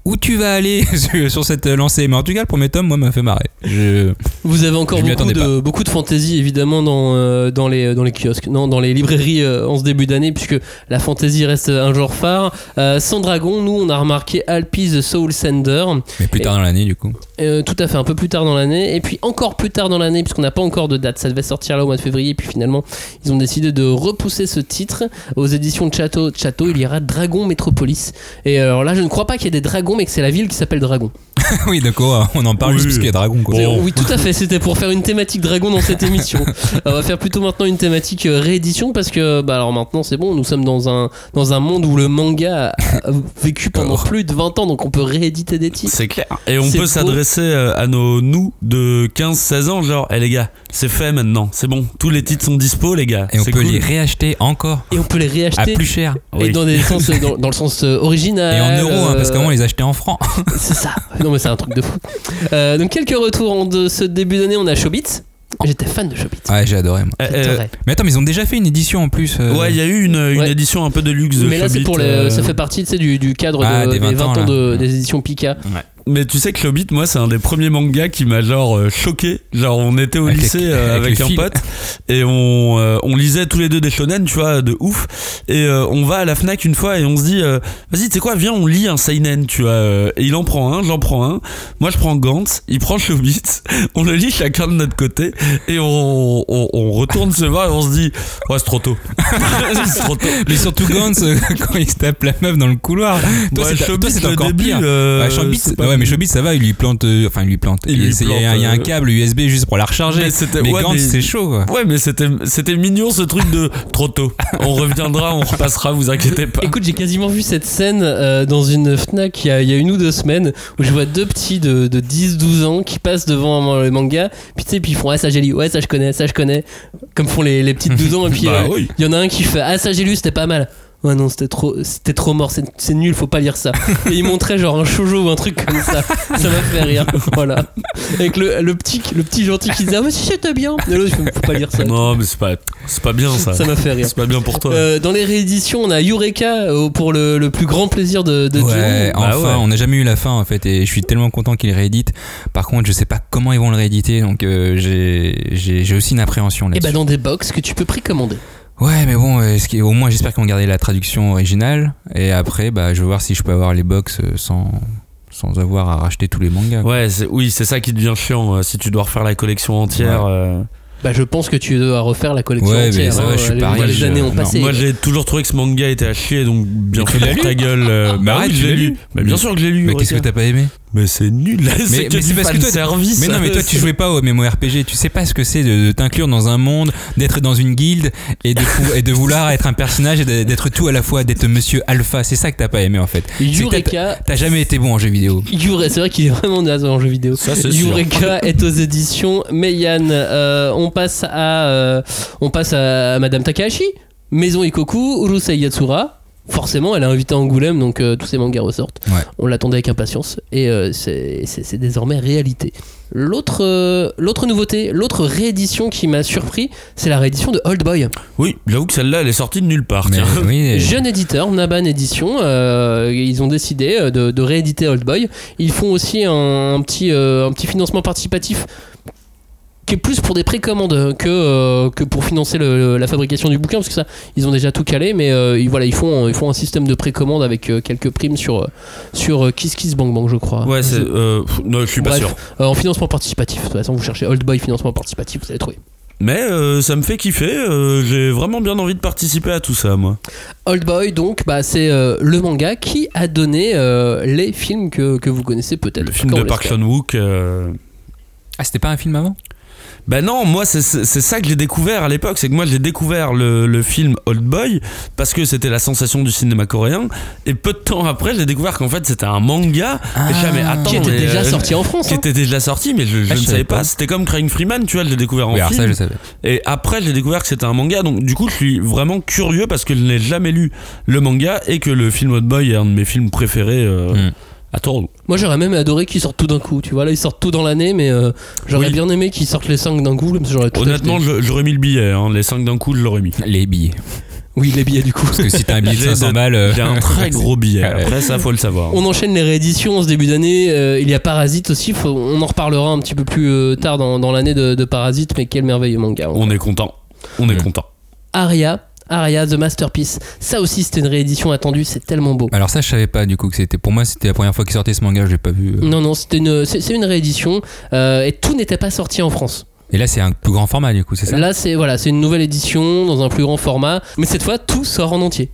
où tu vas aller sur, cette lancée. Mais en tout cas, le premier tome, moi, m'a fait marrer. Je... Vous avez encore Je beaucoup de, beaucoup de fantaisie évidemment dans, euh, dans, les, dans les kiosques, non, dans les librairies euh, en ce début d'année, puisque la fantaisie reste un genre phare. Euh, sans dragon, nous on a remarqué Alpi the Soul Sender, Mais plus tard dans l'année, du coup. Tout à fait un peu plus tard dans l'année, et puis encore plus tard dans l'année, puisqu'on n'a pas encore de date, ça devait sortir là au mois de février, et puis finalement ils ont décidé de repousser ce titre aux éditions de Château. Château, il y aura Dragon Metropolis. Et alors là, je ne crois pas qu'il y ait des dragons, mais que c'est la ville qui s'appelle Dragon. oui, d'accord, on en parle Oui. juste parce qu'il y a dragon, quoi. Oui, tout à fait. C'était pour faire une thématique dragon dans cette émission. On va faire plutôt maintenant une thématique euh, réédition parce que, bah alors maintenant c'est bon, nous sommes dans un, dans un monde où le manga a vécu pendant plus de 20 ans, donc on peut rééditer des titres. C'est clair. Et on peut s'adresser euh, à nos nous de 15-16 ans, genre, eh les gars, c'est fait maintenant, c'est bon, tous les titres sont dispo, les gars. Et on peut cool. les réacheter encore Et on peut les à réacheter. plus cher. Et Oui. dans, des sens, dans, dans le sens euh, original. Et en euros, hein, parce euh, qu'avant, on en francs. C'est ça. Non, mais c'est un truc de fou. Euh, donc, quelques retours de ce début d'année. On a Showbiz. J'étais fan de Showbiz. Ouais, j'ai adoré, moi. Euh. Mais attends, mais ils ont déjà fait une édition en plus. euh, Ouais, il y a eu une, une Ouais. édition un peu de luxe de Mais là, c'est Hobbit, pour les, euh, ça fait partie tu sais, du, du cadre Ah, de- des 20 ans, de- des éditions Pika. Mais tu sais que Hobbit, moi, c'est un des premiers mangas qui m'a genre euh, choqué. Genre, on était au Avec lycée euh, avec un pote et on, euh, on lisait tous les deux des shonen, tu vois, de ouf. Et euh, on va à la Fnac une fois et on se dit, euh, vas-y, tu sais quoi, viens, on lit un seinen, tu vois. Et il en prend un, j'en prends un. Moi, je prends Gantz, il prend Hobbit. On le lit chacun de notre côté et on, on, on retourne se voir et on se dit, ouais, c'est trop tôt. c'est trop tôt. Mais surtout Gantz, quand il se tape la meuf dans le couloir. Toi, Ouais, c'est encore début, pire. Ouais, ouais, mais Chobit, ça va, il lui plante. euh, enfin, il lui plante. Il lui c'est- il y, a- il y a un euh, câble USB juste pour la recharger. Mais Mais, c'était- ouais, Gantz, mais- c'est chaud, quoi. Ouais, mais c'était c'était mignon ce truc de trop tôt. On reviendra, on repassera, vous inquiétez pas. Écoute, j'ai quasiment vu cette scène euh, dans une Fnac il y, a, il y a une ou deux semaines où je vois deux petits de, de 10-12 ans qui passent devant le manga. Puis tu sais, puis ils font Ah, ça j'ai lu, ouais, ça je connais, ça je connais. Comme font les, les petites 12 ans. Et puis Bah euh, oui. il y en a un qui fait Ah, ça j'ai lu, c'était pas mal. Ouais, non, c'était trop, c'était trop mort, c'est c'est nul, faut pas lire ça. Et il montrait genre un shoujo ou un truc comme ça. Ça m'a fait rire. Voilà. Avec le, le, petit, le petit gentil qui disait Ah, mais si c'était bien. Et l'autre, faut pas lire ça. Non, mais c'est pas, c'est pas bien ça. Ça m'a fait rire. C'est pas bien pour toi. Euh, dans les rééditions, on a Eureka euh, pour le, le plus grand plaisir de, de Ouais, enfin, Bah ouais. on n'a jamais eu la fin en fait, et je suis tellement content qu'ils rééditent. Par contre, je sais pas comment ils vont le rééditer, donc euh, j'ai- j'ai j'ai aussi une appréhension Et là-dessus. bah dans des box que tu peux précommander. Ouais, mais bon, euh, au moins j'espère qu'ils vont garder la traduction originale, et après, bah, je vais voir si je peux avoir les box euh, sans, sans avoir à racheter tous les mangas. Ouais, c'est- oui, c'est ça qui devient chiant euh, si tu dois refaire la collection entière. euh. Bah je pense que tu dois refaire la collection Ouais, mais entière. ça va, hein, je suis les, pareil, les je- années ont non. passé. Moi, j'ai toujours trouvé que ce manga était à chier, donc bien Mais fait pour ta gueule. euh, Bah oui, arrête, je tu l'ai l'as lu. Mais bien sûr que je l'ai lu. Mais qu'est-ce que Eureka. t'as pas aimé Mais c'est nul. mais c'est parce que toi- service. Mais non, mais toi tu jouais pas au MMORPG, tu sais pas ce que c'est de, de t'inclure dans un monde, d'être dans une guilde et de, et de vouloir être un personnage et d'être tout à la fois, d'être monsieur alpha. C'est ça que t'as pas aimé en fait. Eureka. T'as jamais été bon en jeu vidéo. Yure- c'est vrai qu'il est vraiment naze en jeu vidéo. Ça, c'est sûr. Eureka est aux éditions Meian. Euh, on passe à euh, on passe à Madame Takahashi, Maison Ikoku, Urusei Yatsura. Forcément, elle a invité Angoulême, donc euh, tous ces mangas ressortent. Ouais. On l'attendait avec impatience et euh, c'est c'est- c'est désormais réalité. L'autre euh, l'autre nouveauté, l'autre réédition qui m'a surpris, c'est la réédition de Old Boy. Oui, j'avoue que celle-là, elle est sortie de nulle part. Mais tiens. oui, Jeune éditeur, Naban Édition, euh, ils ont décidé euh, de, de rééditer Old Boy. Ils font aussi un, un petit, euh, un petit financement participatif qui est plus pour des précommandes que, euh, que pour financer le- la fabrication du bouquin, parce que ça, ils ont déjà tout calé, mais euh, ils, voilà, ils, font, ils font un système de précommande avec euh, quelques primes sur, sur Kiss Kiss Bang Bang, je crois. Ouais, c'est. Euh, non, je suis pas Bref, sûr. euh, en financement participatif. De toute façon, vous cherchez Old Boy financement participatif, vous allez trouver. Mais euh, ça me fait kiffer. euh, J'ai vraiment bien envie de participer à tout ça, moi. Old Boy, donc, bah, c'est euh, le manga qui a donné euh, les films que, que vous connaissez peut-être. Le film de Park. Chan-wook. euh, Ah, c'était pas un film avant? Ben non, moi c'est ça que j'ai découvert à l'époque, c'est que moi j'ai découvert le, le film Old Boy parce que c'était la sensation du cinéma coréen et peu de temps après j'ai découvert qu'en fait c'était un manga et je savais, attends, qui était mais, déjà euh, sorti en France. qui hein. était déjà sorti mais je, je Ah, ne je savais pas, pas. c'était comme Crying Freeman tu vois je l'ai découvert en Oui, film ça, je savais. et après j'ai découvert que c'était un manga donc du coup je suis vraiment curieux parce que je n'ai jamais lu le manga et que le film Old Boy est un de mes films préférés euh, Mm. À Toronto. Moi j'aurais même adoré qu'ils sortent tout d'un coup. Tu vois, là ils sortent tout dans l'année, mais euh, j'aurais Oui. bien aimé qu'ils sortent les 5 d'un coup. Tout Honnêtement je- j'aurais mis le billet, hein, les 5 d'un coup je l'aurais mis. Les billets. Oui, les billets du coup. Parce que si t'as un billet de J'ai 500 de- balles. euh, J'ai un très gros billet, après ça faut le savoir. On enchaîne les rééditions en ce début d'année. Euh, il y a Parasite aussi. faut- on en reparlera un petit peu plus euh, tard dans, dans l'année de, de Parasite, mais quel merveilleux manga. On est content. On est content. Aria, Aria The Masterpiece. Ça aussi, c'était une réédition attendue. C'est tellement beau. Alors ça, je savais pas du coup que c'était. Pour moi, c'était la première fois qu'il sortait ce manga, je l'ai pas vu. euh. Non, non, c'était une, c'est, c'est une réédition euh, et tout n'était pas sorti en France. Et là, c'est un plus grand format du coup, c'est ça? Là, c'est voilà, c'est une nouvelle édition dans un plus grand format, mais cette fois, tout sort en entier.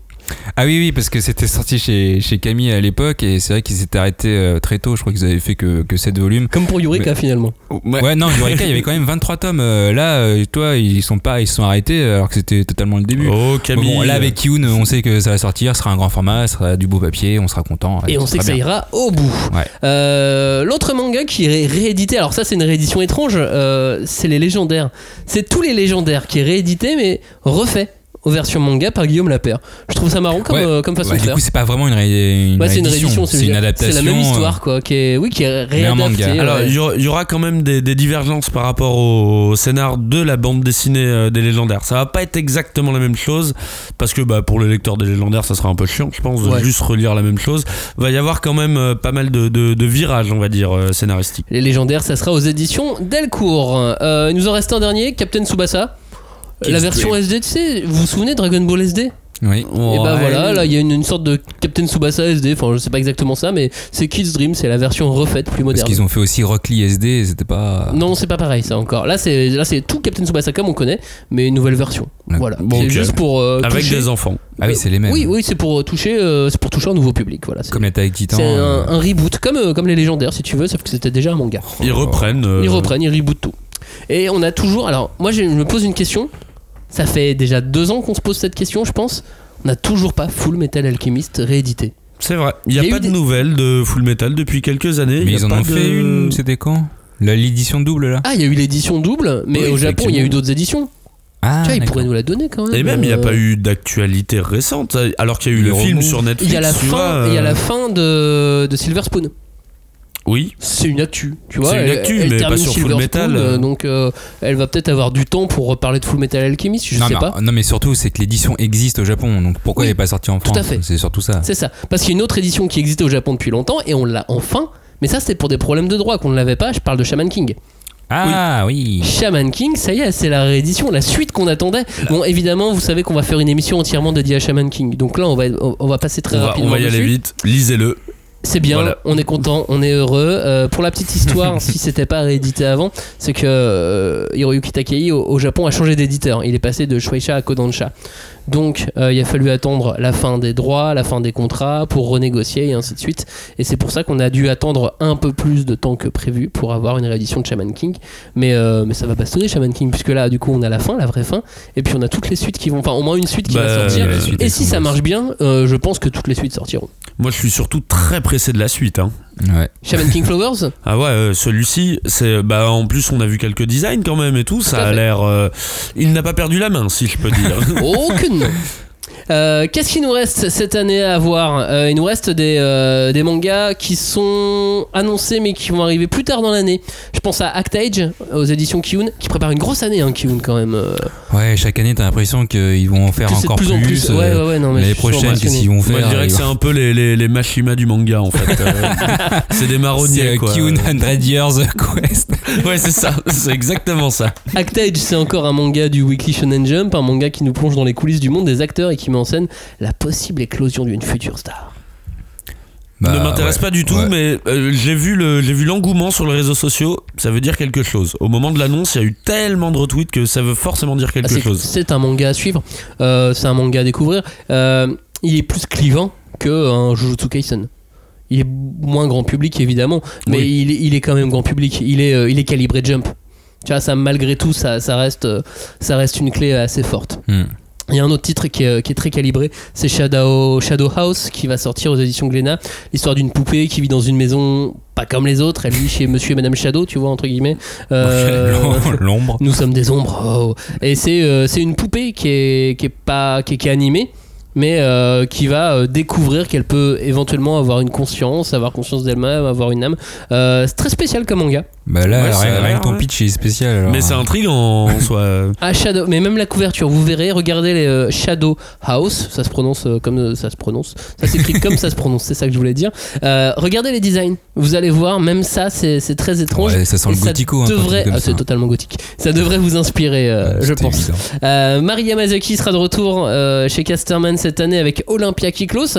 Ah oui, oui, parce que c'était sorti chez, chez Camille à l'époque et c'est vrai qu'ils s'étaient arrêtés euh, très tôt. Je crois qu'ils avaient fait que, que 7 volumes. Comme pour Eureka finalement. Ouais, non, Eureka, il y avait quand même 23 tomes. Euh, là, euh, toi, ils sont pas, ils se sont arrêtés alors que c'était totalement le début. Oh Camille. bon, là, avec Kyun, on sait que ça va sortir, ce sera un grand format, ce sera du beau papier, on sera content. Et on sait que ça ira au bout. Ouais. Euh, L'autre manga qui est réédité, alors ça c'est une réédition étrange, euh, c'est les légendaires. C'est tous les légendaires qui est réédité mais refait aux versions manga par Guillaume Lapère. Je trouve ça marrant comme, Ouais. euh, comme façon Ouais, de du faire. coup, c'est pas vraiment une, ré- une Ouais, c'est une réédition, c'est une adaptation. C'est la même euh, histoire quoi, qui est, oui, qui est réadaptée. Alors, ouais. il y, aura- il y aura quand même des, des divergences par rapport au scénar de la bande dessinée euh, des légendaires. Ça va pas être exactement la même chose parce que bah, pour le lecteur des légendaires, ça sera un peu chiant, je pense, de Ouais. juste relire la même chose. Va y avoir quand même pas mal de, de- de virages, on va dire, scénaristiques. Les légendaires, ça sera aux éditions Delcourt. Euh, il nous en reste un dernier, Captain Tsubasa. La version SD, tu sais, vous vous souvenez de Dragon Ball SD Oui. Et bah voilà, là il y a une, une sorte de Captain Tsubasa SD, enfin je sais pas exactement ça, mais c'est Kids Dream, c'est la version refaite, plus Parce moderne. qu'ils ont fait aussi Rock Lee SD, c'était pas. Non, c'est pas pareil ça encore. Là c'est là c'est tout Captain Tsubasa comme on connaît, mais une nouvelle version. Ouais. Voilà. Bon, c'est ok. juste pour euh, Avec toucher- des enfants. Ah oui, c'est les mêmes. Oui, oui, c'est pour euh, toucher, euh, c'est pour toucher un nouveau public. Voilà. Comme les Attack Titan. c'est euh, un, un reboot, comme euh, comme les légendaires si tu veux, sauf que c'était déjà un manga. Ils reprennent. euh, Ils reprennent, ils rebootent tout. Et on a toujours. Alors, moi, je me pose une question. Ça fait déjà deux ans qu'on se pose cette question, je pense. On n'a toujours pas Full Metal Alchemist réédité. C'est vrai. Il n'y a, y a pas de des- nouvelles de Full Metal depuis quelques années. Mais Il y a ils en ont de- fait une, c'était quand? La- L'édition double là Ah, il y a eu l'édition double, mais Oui, au Japon, il y a eu d'autres éditions. Ah, tu vois, ils pourraient nous la donner quand même. Et même, il n'y a Euh, pas eu d'actualité récente, alors qu'il y a eu Le le, film sur Netflix. Il y a la fin, vois, il y a euh, la fin de, de Silver Spoon. Oui, C'est une actu, tu vois. C'est une actu, elle mais pas sur Full Silver Metal, Spoon, euh. donc euh, elle va peut-être avoir du temps pour reparler de Full Metal Alchemist, je non, sais pas. non, mais surtout, c'est que l'édition existe au Japon, donc pourquoi Oui, elle n'est pas sortie en tout France à fait. C'est surtout ça. C'est ça. Parce qu'il y a une autre édition qui existait au Japon depuis longtemps et on l'a enfin. Mais ça, c'était pour des problèmes de droit qu'on ne l'avait pas. Je parle de Shaman King. Ah oui. Shaman King, ça y est, c'est la réédition, la suite qu'on attendait. Bon, évidemment, vous savez qu'on va faire une émission entièrement dédiée à Shaman King. Donc là, on va, on, va passer très on va, rapidement. on va y aller vite. Lisez-le. C'est bien, Voilà. on est content, on est heureux. Euh, pour la petite histoire, si c'était pas réédité avant, c'est que euh, Hiroyuki Takei au, au Japon a changé d'éditeur. Il est passé de Shueisha à Kodansha. Donc euh, il a fallu attendre la fin des droits, la fin des contrats pour renégocier et ainsi de suite. Et c'est pour ça qu'on a dû attendre un peu plus de temps que prévu pour avoir une réédition de Shaman King. Mais, euh, mais ça va bastonner Shaman King, puisque là, du coup, on a la fin, la vraie fin. Et puis on a toutes les suites qui vont. Enfin, au moins une suite qui Bah, va sortir. la suite, Et si ça marche bien, euh, je pense que toutes les suites sortiront. Moi, je suis surtout très pressé de la suite. hein. Ouais. Shaman King Flowers Ah ouais, euh, celui-ci, c'est bah en plus on a vu quelques designs quand même et tout. Ça a l'air. euh, il n'a pas perdu la main, si je peux dire. Aucune. Euh, Qu'est-ce qu'il nous reste cette année à voir Euh, Il nous reste des, euh, des mangas qui sont annoncés mais qui vont arriver plus tard dans l'année. Je pense à Act Age aux éditions Kiun qui prépare une grosse année, hein, Kiun quand même. Ouais, chaque année, t'as l'impression qu'ils vont en faire de encore plus en plus. euh, Ouais, ouais, ouais, non, mais je L'année suis toujours prochaine, qu'est-ce qu'ils vont Moi, faire je dirais que c'est un peu les, les, les Mashima du manga en fait. C'est des marronniers quoi. Kyun 100 Years Quest. Ouais, c'est ça. C'est exactement ça. Act Age, c'est encore un manga du Weekly Shonen Jump, un manga qui nous plonge dans les coulisses du monde des acteurs et qui met en scène la possible éclosion d'une future star. Bah, ne m'intéresse ouais. pas du tout, Ouais. mais euh, j'ai vu le j'ai vu l'engouement sur les réseaux sociaux. Ça veut dire quelque chose. Au moment de l'annonce, il y a eu tellement de retweets que ça veut forcément dire Ah, quelque c'est- chose. C'est un manga à suivre, euh, c'est un manga à découvrir. Euh, il est plus clivant que un Jujutsu Kaisen. Il est moins grand public évidemment, mais Oui. il, est, il est quand même grand public. Il est, euh, il est calibré jump. Tu vois, ça malgré tout, ça, ça, reste, ça reste une clé assez forte. Hmm. Il y a un autre titre qui est, qui est très calibré, c'est Shadow, Shadow House qui va sortir aux éditions Glénat. L'histoire d'une poupée qui vit dans une maison pas comme les autres. Elle vit chez Monsieur et Madame Shadow, tu vois entre guillemets. Euh, L'ombre. nous sommes des ombres. oh. Et c'est euh, c'est une poupée qui est, qui est pas qui est, qui est animée, mais euh, qui va découvrir qu'elle peut éventuellement avoir une conscience, avoir conscience d'elle-même, avoir une âme. Euh, c'est très spécial comme manga. Bah là, Ouais, rien, que ton ouais. pitch est spécial. Alors. Mais c'est intriguant en soi. Ah Shadow, mais même la couverture, vous verrez, regardez les euh, Shadow House, ça se prononce euh, comme euh, ça se prononce, ça s'écrit comme ça se prononce, c'est ça que je voulais dire. Euh, regardez les designs, vous allez voir, même ça c'est très étrange. Ouais, ça sent le gothico. hein, devrait, ah, c'est totalement gothique. Ça devrait vous inspirer, euh, Ouais, je pense. évident. Euh, Mari Yamazaki sera de retour euh, chez Casterman cette année avec Olympia Kiklos.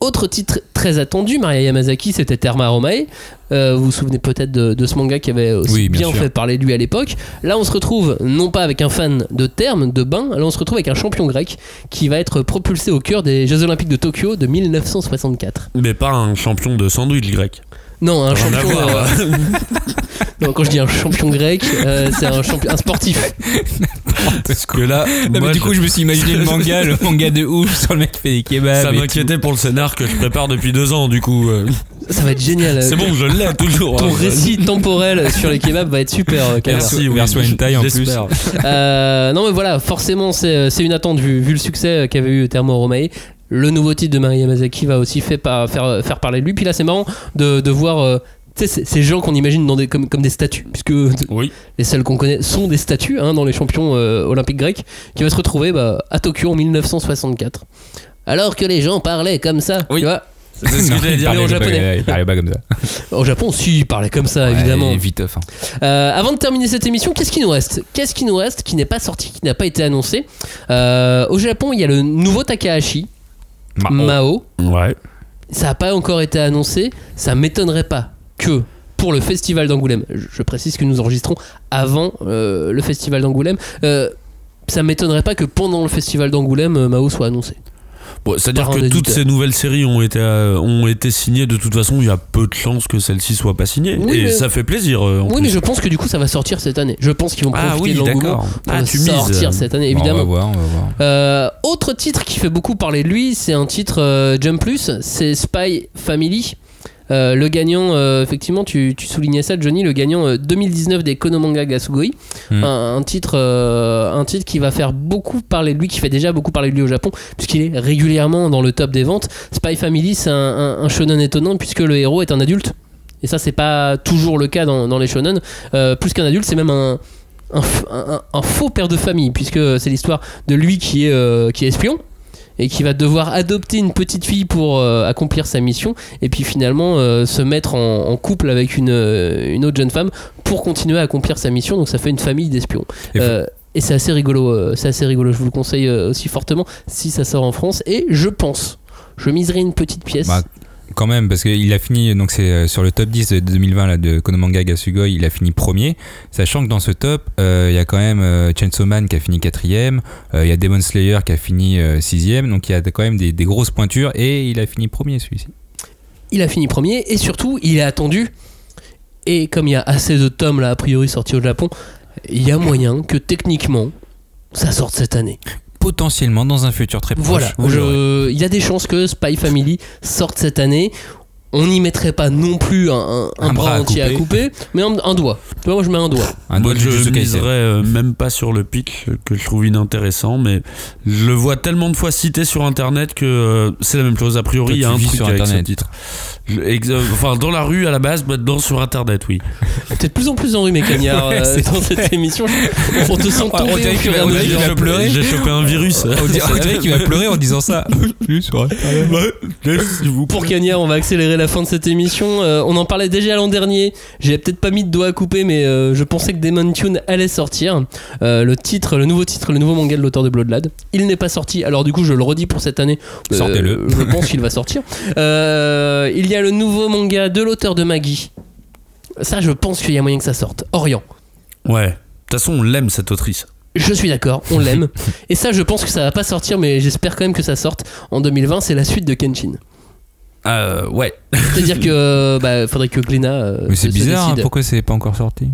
Autre titre très attendu, Maria Yamazaki, c'était Terma Romae. Euh, vous vous souvenez peut-être de, de ce manga qui avait aussi Oui, bien fait parler de lui à l'époque. Là, on se retrouve non pas avec un fan de terme, de bain, là, on se retrouve avec un champion grec qui va être propulsé au cœur des Jeux Olympiques de Tokyo de 1964. Mais pas un champion de sandwich grec. Non, un champion. euh, non, quand je dis un champion grec, euh, c'est un, champion, un sportif. Parce que là, Non, mais du coup, je me suis imaginé le manga, le manga de ouf sur le mec qui fait des kebabs. ça m'inquiétait pour le scénar que je prépare depuis deux ans. Du coup, euh, Ça va être génial. c'est bon, je l'ai toujours. Ton hein. récit temporel sur les kebabs va être super. Merci, oui, Version hentai en plus. Euh, non mais voilà, forcément c'est c'est une attente vu, vu le succès qu'avait eu Thermo Romae. Le nouveau titre de Maria Yamazaki va aussi fait par- faire, faire parler de lui. Puis là c'est marrant de, de voir euh, ces- gens qu'on imagine dans des, comme, comme des statues, puisque Oui. les seuls qu'on connaît sont des statues hein, dans les champions euh, olympiques grecs, qui va se retrouver bah, à Tokyo en 1964. Alors que les gens parlaient comme ça, Oui. tu vois. C'est ce que j'allais dire. en pas- japonais. Il parlait pas comme ça. Au Japon, si, il parlait comme ça, évidemment. Viteuf, hein. Euh, avant de terminer cette émission, qu'est-ce qui nous reste? Qu'est-ce qui nous reste qui n'est pas sorti, qui n'a pas été annoncé? Euh, Au Japon, il y a le nouveau Takahashi, Mao. Ouais. Ça n'a pas encore été annoncé. Ça m'étonnerait pas que pour le festival d'Angoulême, je je précise que nous enregistrons avant euh, le festival d'Angoulême, euh, ça m'étonnerait pas que pendant le festival d'Angoulême, euh, Mao soit annoncé. Bon, C'est-à-dire que toutes ces nouvelles séries ont été, euh, ont été signées. De toute façon, il y a peu de chances que celle-ci soit pas signée. Oui, et mais- ça fait plaisir. euh, en Oui, plus. mais je pense que du coup, ça va sortir cette année. Je pense qu'ils vont Ah profiter oui, de l'engouement Ah, mises. sortir cette année, Bon, évidemment. on va voir, on va voir. Euh, autre titre qui fait beaucoup parler de lui, c'est un titre euh, Jump Plus, c'est Spy Family. Euh, le gagnant, euh, effectivement, tu, tu soulignais ça, Johnny, le gagnant euh, 2019 des Konomanga Gasugoi. Hmm. Un, un titre, euh, un titre qui va faire beaucoup parler de lui, qui fait déjà beaucoup parler de lui au Japon, puisqu'il est régulièrement dans le top des ventes. Spy Family, c'est un, un- un shonen étonnant, puisque le héros est un adulte. Et ça, c'est pas toujours le cas dans, dans les shonen. Euh, plus qu'un adulte, c'est même un, un, f- un- un faux père de famille, puisque c'est l'histoire de lui qui est, euh, qui est espion et qui va devoir adopter une petite fille pour euh, accomplir sa mission et puis finalement euh, se mettre en, en couple avec une, euh, une autre jeune femme pour continuer à accomplir sa mission. Donc ça fait une famille d'espions. Et Euh, et c'est assez rigolo c'est assez rigolo. Je vous le conseille aussi fortement si ça sort en France. Et je pense je miserai une petite pièce. Bah, Quand même, parce qu'il a fini, donc c'est euh, sur le top 10 de 2020 là, de Konomanga Gasugoi, il a fini premier, sachant que dans ce top, euh, il y a quand même euh, Man qui a fini quatrième, euh, il y a Demon Slayer qui a fini sixième, donc il y a quand même des, des grosses pointures, et il a fini premier celui-ci. il a fini premier et surtout il est attendu. Et comme il y a assez de tomes là a priori sortis au Japon il y a moyen que techniquement ça sorte cette année Potentiellement dans un futur très proche. Voilà, je- il y a des chances que Spy Family sorte cette année. On n'y mettrait pas non plus un, un- un Un bras, entier à couper. couper, mais un, un doigt. Tu vois, moi je mets un doigt. Un Moi, doigt je miserais euh, même pas sur le euh, que je trouve inintéressant, mais je le vois tellement de fois cité sur internet que euh, c'est la même chose. A priori, il y a un truc sur avec Internet. ce titre. Je- ex- euh, enfin, dans la rue à la base, maintenant sur internet, oui. T'es de plus en plus enrumé, Cagnard, Ouais, euh, c'est- dans cette émission. On te sent tomber dirait au fur et qu'il à va- on dirait qu'il va pleurer. J'ai chopé un virus. On dirait qu'il va pleurer en disant ça. Pour Cagnard, on va accélérer la fin de cette émission. Euh, on en parlait déjà l'an dernier. J'ai peut-être pas mis de doigt à couper, mais euh, je pensais que Demon Tune allait sortir. Euh, le titre, le nouveau titre, le nouveau manga de l'auteur de Bloodlad. Il n'est pas sorti. Alors du coup, je le redis pour cette année. Sortez-le. Je pense qu'il va sortir. Il y a le nouveau manga de l'auteur de Maggie. Ça, je pense qu'il y a moyen que ça sorte. Orient. Ouais. De toute façon, on l'aime cette autrice. Je suis d'accord, on l'aime. Et ça, je pense que ça va pas sortir, mais j'espère quand même que ça sorte en 2020. C'est la suite de Kenshin. Euh, ouais. C'est-à-dire que euh, bah, faudrait que Glénat. euh, Mais c'est bizarre, hein, pourquoi c'est pas encore sorti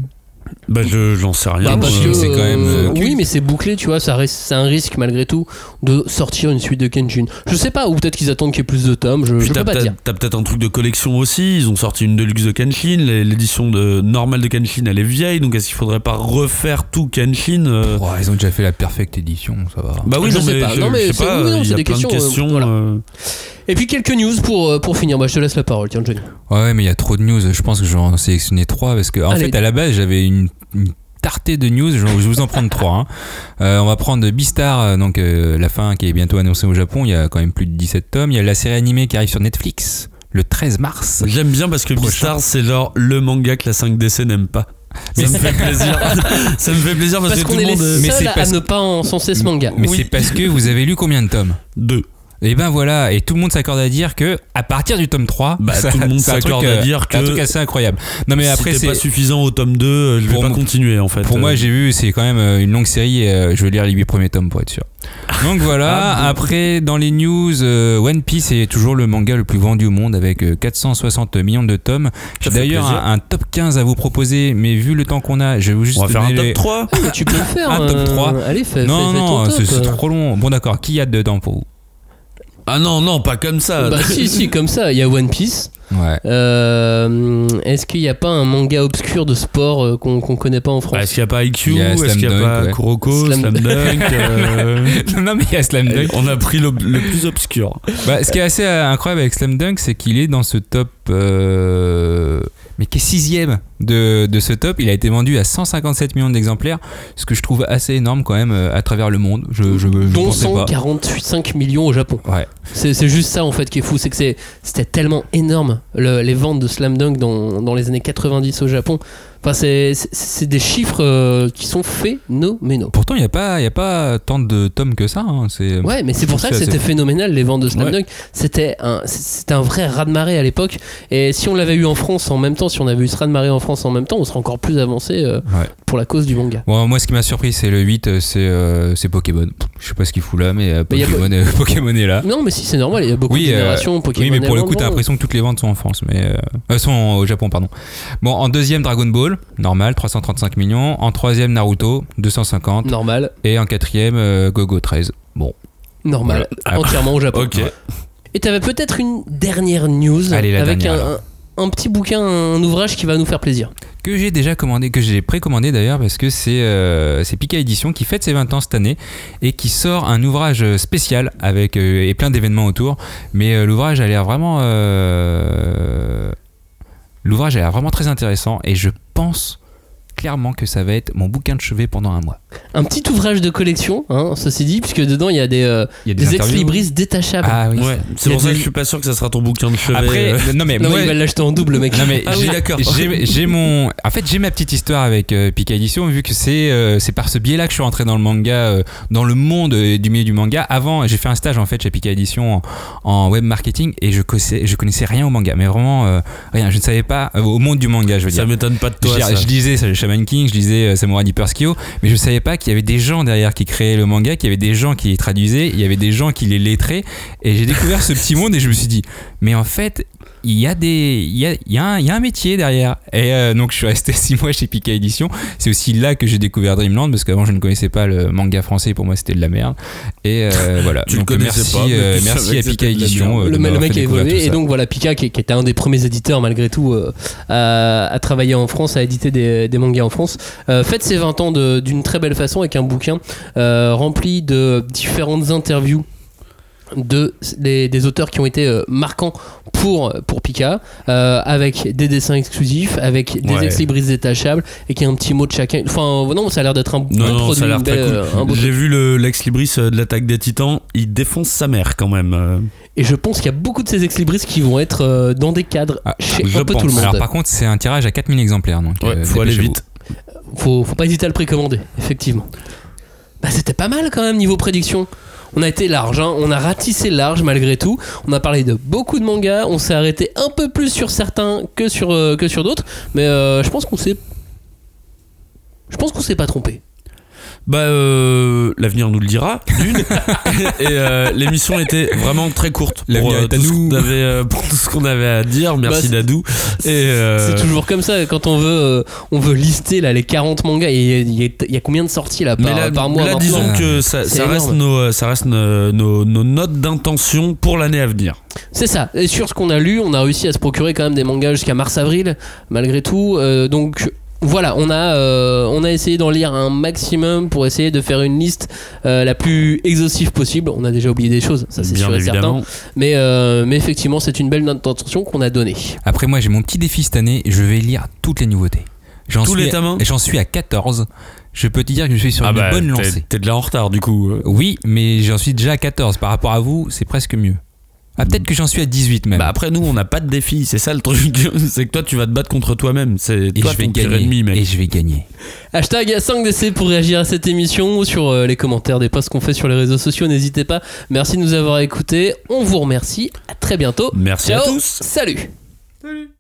Bah, je, j'en sais rien. Bah, parce que, c'est quand même, euh, euh, oui, mais c'est bouclé, tu vois, ça reste, c'est un risque malgré tout de sortir une suite de Kenshin. Je sais pas, ou peut-être qu'ils attendent qu'il y ait plus de tomes, je, Puis je peux pas peut-être, dire. t'as peut-être un truc de collection aussi. Ils ont sorti une deluxe de Kenshin. L'é- L'édition de normale de Kenshin, elle est vieille. Donc est-ce qu'il faudrait pas refaire tout Kenshin euh, Oh, Ils ont déjà fait la perfecte édition, ça va. Bah oui, Je non, sais mais pas. je, Non, mais je sais c'est- pas. oui, non, il y c'est a des plein questions, de euh, questions. voilà. Et puis quelques news pour, euh, pour finir. Bah, je te laisse la parole, tiens, Johnny. Ouais, mais il y a trop de news. Je pense que je vais en sélectionner trois parce que, en Allez. fait, à la base, j'avais une, une tartée de news. Je, vais vous en prendre trois. hein. Euh, on va prendre Beastar, euh, donc euh, la fin qui est bientôt annoncée au Japon. Il y a quand même plus de 17 tomes. Il y a la série animée qui arrive sur Netflix le 13 mars. J'aime bien parce que Prochain. Beastar, c'est genre le manga que la 5DC n'aime pas. Ça me fait plaisir. ça me fait plaisir parce, Parce que tout le monde. Mais c'est à parce- ne pas encenser ce manga. Mais Oui. c'est parce que vous avez lu combien de tomes? Deux. Et ben voilà, et tout le monde s'accorde à dire que à partir du tome 3, Bah, ça- tout le monde c'est s'accorde à euh, dire c'est un que truc assez incroyable. Non mais après c'est pas suffisant au tome 2, euh, je vais pas continuer en fait. Pour Euh, moi, j'ai vu, c'est quand même euh, une longue série et euh, je vais lire les 8 premiers tomes pour être sûr. Donc voilà, Ah, bon. après dans les news, euh, One Piece est toujours le manga le plus vendu au monde avec euh, 460 millions de tomes. J'ai d'ailleurs un, un top 15 à vous proposer, mais vu le temps qu'on a, je vais vous juste on va faire un donner top les- 3. Ah, tu peux le faire. Un top euh, 3. Allez, fais, Non, fais- non, c'est c'est trop long. Bon d'accord, qui y a dedans pour vous? Ah non, non, pas comme ça. Bah si, si, comme ça, il y a One Piece. Ouais. Euh, Est-ce qu'il n'y a pas un manga obscur de sport euh, qu'on qu'on connaît pas en France? Bah, Est-ce qu'il n'y a pas IQ Est-ce Slam qu'il n'y a Dunk, pas ouais. Kuroko, Slam- Slam, Dunk euh, non mais il y a Slam Dunk. On a pris le, le plus obscur. Bah, ce qui est assez incroyable avec Slam Dunk, c'est qu'il est dans ce top euh, mais qui est sixième de, de ce top? Il a été vendu à 157 millions d'exemplaires, ce que je trouve assez énorme quand même euh, à travers le monde. Je, je, je Dont pensais pas. 145 millions au Japon. Ouais. C'est c'est juste ça en fait qui est fou, c'est que c'est- c'était tellement énorme le- les ventes de Slam Dunk dans, dans les années 90 au Japon. Enfin, c'est- des chiffres euh, qui sont phénoménaux. Pourtant, il n'y a, pas- il y a pas tant de tomes que ça. hein. C'est Ouais, mais c'est pour ça que c'était phénoménal les ventes de Slam Ouais. C'était un, vrai raz-de-marée à l'époque. Et si on l'avait eu en France en même temps, si on avait eu ce raz-de-marée en France en même temps, on serait encore plus avancé euh, Ouais. pour la cause du manga. Bon, moi, ce qui m'a surpris, c'est le 8, euh, c'est euh, Pokémon. Je sais pas ce qu'il fout là, mais euh, Pokémon, euh, est là. Non, mais si c'est normal, il y a beaucoup Oui, de euh, générations Pokémon. Oui, mais pour le coup, t'as l'impression que toutes les ventes sont en France, mais euh, euh, sont au Japon, pardon. Bon, en deuxième, Dragon Ball, normal, 335 millions. En troisième, Naruto, 250. Normal, Et en quatrième, euh, Gogo 13. Bon, normal, Voilà. entièrement au Japon. Ok. Et t'avais peut-être une dernière news Allez, avec dernière, un, un- un petit bouquin, un ouvrage qui va nous faire plaisir. que j'ai déjà commandé, que j'ai précommandé d'ailleurs, parce que c'est euh, c'est Pika Édition qui fête ses 20 ans cette année et qui sort un ouvrage spécial avec euh, et plein d'événements autour. Mais euh, l'ouvrage a l'air vraiment, l'ouvrage a l'air vraiment très intéressant et je pense clairement que ça va être mon bouquin de chevet pendant un mois. Un petit ouvrage de collection, hein, ceci dit, puisque dedans il y a des, euh, Il y a des interviews. ex-libris détachables. Ah oui. Ouais, c'est pour ça que des- je suis pas sûr que ça sera ton bouquin de chevet. Après, euh. non mais non, moi, il va l'acheter en double, mec. Non mais Ah oui, j'ai- d'accord. J'ai j'ai mon, en fait j'ai ma petite histoire avec euh, Pika Édition vu que c'est euh, c'est par ce biais-là que je suis rentré dans le manga, euh, dans le monde euh, du milieu du manga. Avant j'ai fait un stage en fait chez Pika Édition en, en web marketing et je connaissais je connaissais rien au manga, mais vraiment euh, rien. Je ne savais pas euh, au monde du manga, je veux Ça dire. m'étonne pas de toi. je, ça. je lisais ça, Shaman King, je lisais euh, Samurai Deeper Kyo, mais je savais pas qu'il y avait des gens derrière qui créaient le manga, qu'il y avait des gens qui les traduisaient, il y avait des gens qui les lettraient, et j'ai découvert ce petit monde et je me suis dit, mais en fait, il y a des, il y a, il y a un, y a un métier derrière. Et euh, donc je suis resté six mois chez Pika Édition. C'est aussi là que j'ai découvert Dreamland parce qu'avant je ne connaissais pas le manga français. Pour moi c'était de la merde. Et euh, voilà. Tu donc merci, pas, euh, merci à Pika Édition. le, mec a évolué et donc voilà Pika qui, qui était un des premiers éditeurs malgré tout à, à travailler en France à éditer des, des mangas en France fête ses 20 ans d'une très belle façon avec un bouquin rempli de différentes interviews de, des, des auteurs qui ont été euh, marquants pour, pour Pika, euh, avec des dessins exclusifs, avec des Ouais. ex-libris détachables, et qui a un petit mot de chacun. Enfin, non, ça a l'air d'être un bon Non, non, produit, ça a l'air une très belle, cool. euh, un beau J'ai vu le l'ex libris euh, de l'attaque des titans, il défonce sa mère quand même. euh. Et je pense qu'il y a beaucoup de ces ex-libris qui vont être euh, dans des cadres Ah, chez un peu pense. tout le monde. Alors par contre c'est un tirage à 4000 exemplaires donc. Ouais, euh, faut aller vite. faut, faut pas hésiter à le précommander, effectivement. Bah, c'était pas mal quand même niveau prédiction. On a été large, hein. on a ratissé large malgré tout. On a parlé de beaucoup de mangas, on s'est arrêté un peu plus sur certains que sur, euh, d'autres, mais euh, je pense qu'on s'est. Je pense qu'on s'est pas trompé. Bah, euh, l'avenir nous le dira. Et euh, l'émission était vraiment très courte pour, euh, tout, ce qu'on avait, pour tout ce qu'on avait à dire. Merci Bah, Dadou. Et C'est toujours comme ça quand on veut, on veut lister là, les 40 mangas. Il y, a- il y a combien de sorties là par, mais là, par mois là, disons que ça, reste, nos, ça reste nos, nos- nos notes d'intention pour l'année à venir. C'est ça. Et sur ce qu'on a lu, on a réussi à se procurer quand même des mangas jusqu'à mars-avril, malgré tout. Donc voilà, on a, euh, on a essayé d'en lire un maximum pour essayer de faire une liste euh, la plus exhaustive possible. On a déjà oublié des choses, ça c'est sûr et certain. Mais, euh, mais effectivement, c'est une belle note d'intention qu'on a donnée. Après moi j'ai mon petit défi cette année, je vais lire toutes les nouveautés. J'en Tous suis tomes J'en suis à 14. Je peux te dire que je suis sur une bonne Ah bah, t'es- lancée. T'es déjà en retard du coup. Oui, mais j'en suis déjà à 14. Par rapport à vous, c'est presque mieux. Ah, peut-être que j'en suis à 18 même. Bah après nous on n'a pas de défi, c'est ça le truc, c'est que toi tu vas te battre contre toi-même, c'est et toi je vais ton gagner. ennemi mec. et je vais gagner. Hashtag 5DC pour réagir à cette émission ou sur euh, les commentaires des posts qu'on fait sur les réseaux sociaux. N'hésitez pas. Merci de nous avoir écoutés. On vous remercie. À très bientôt. Merci Ciao. à tous. Salut. Salut.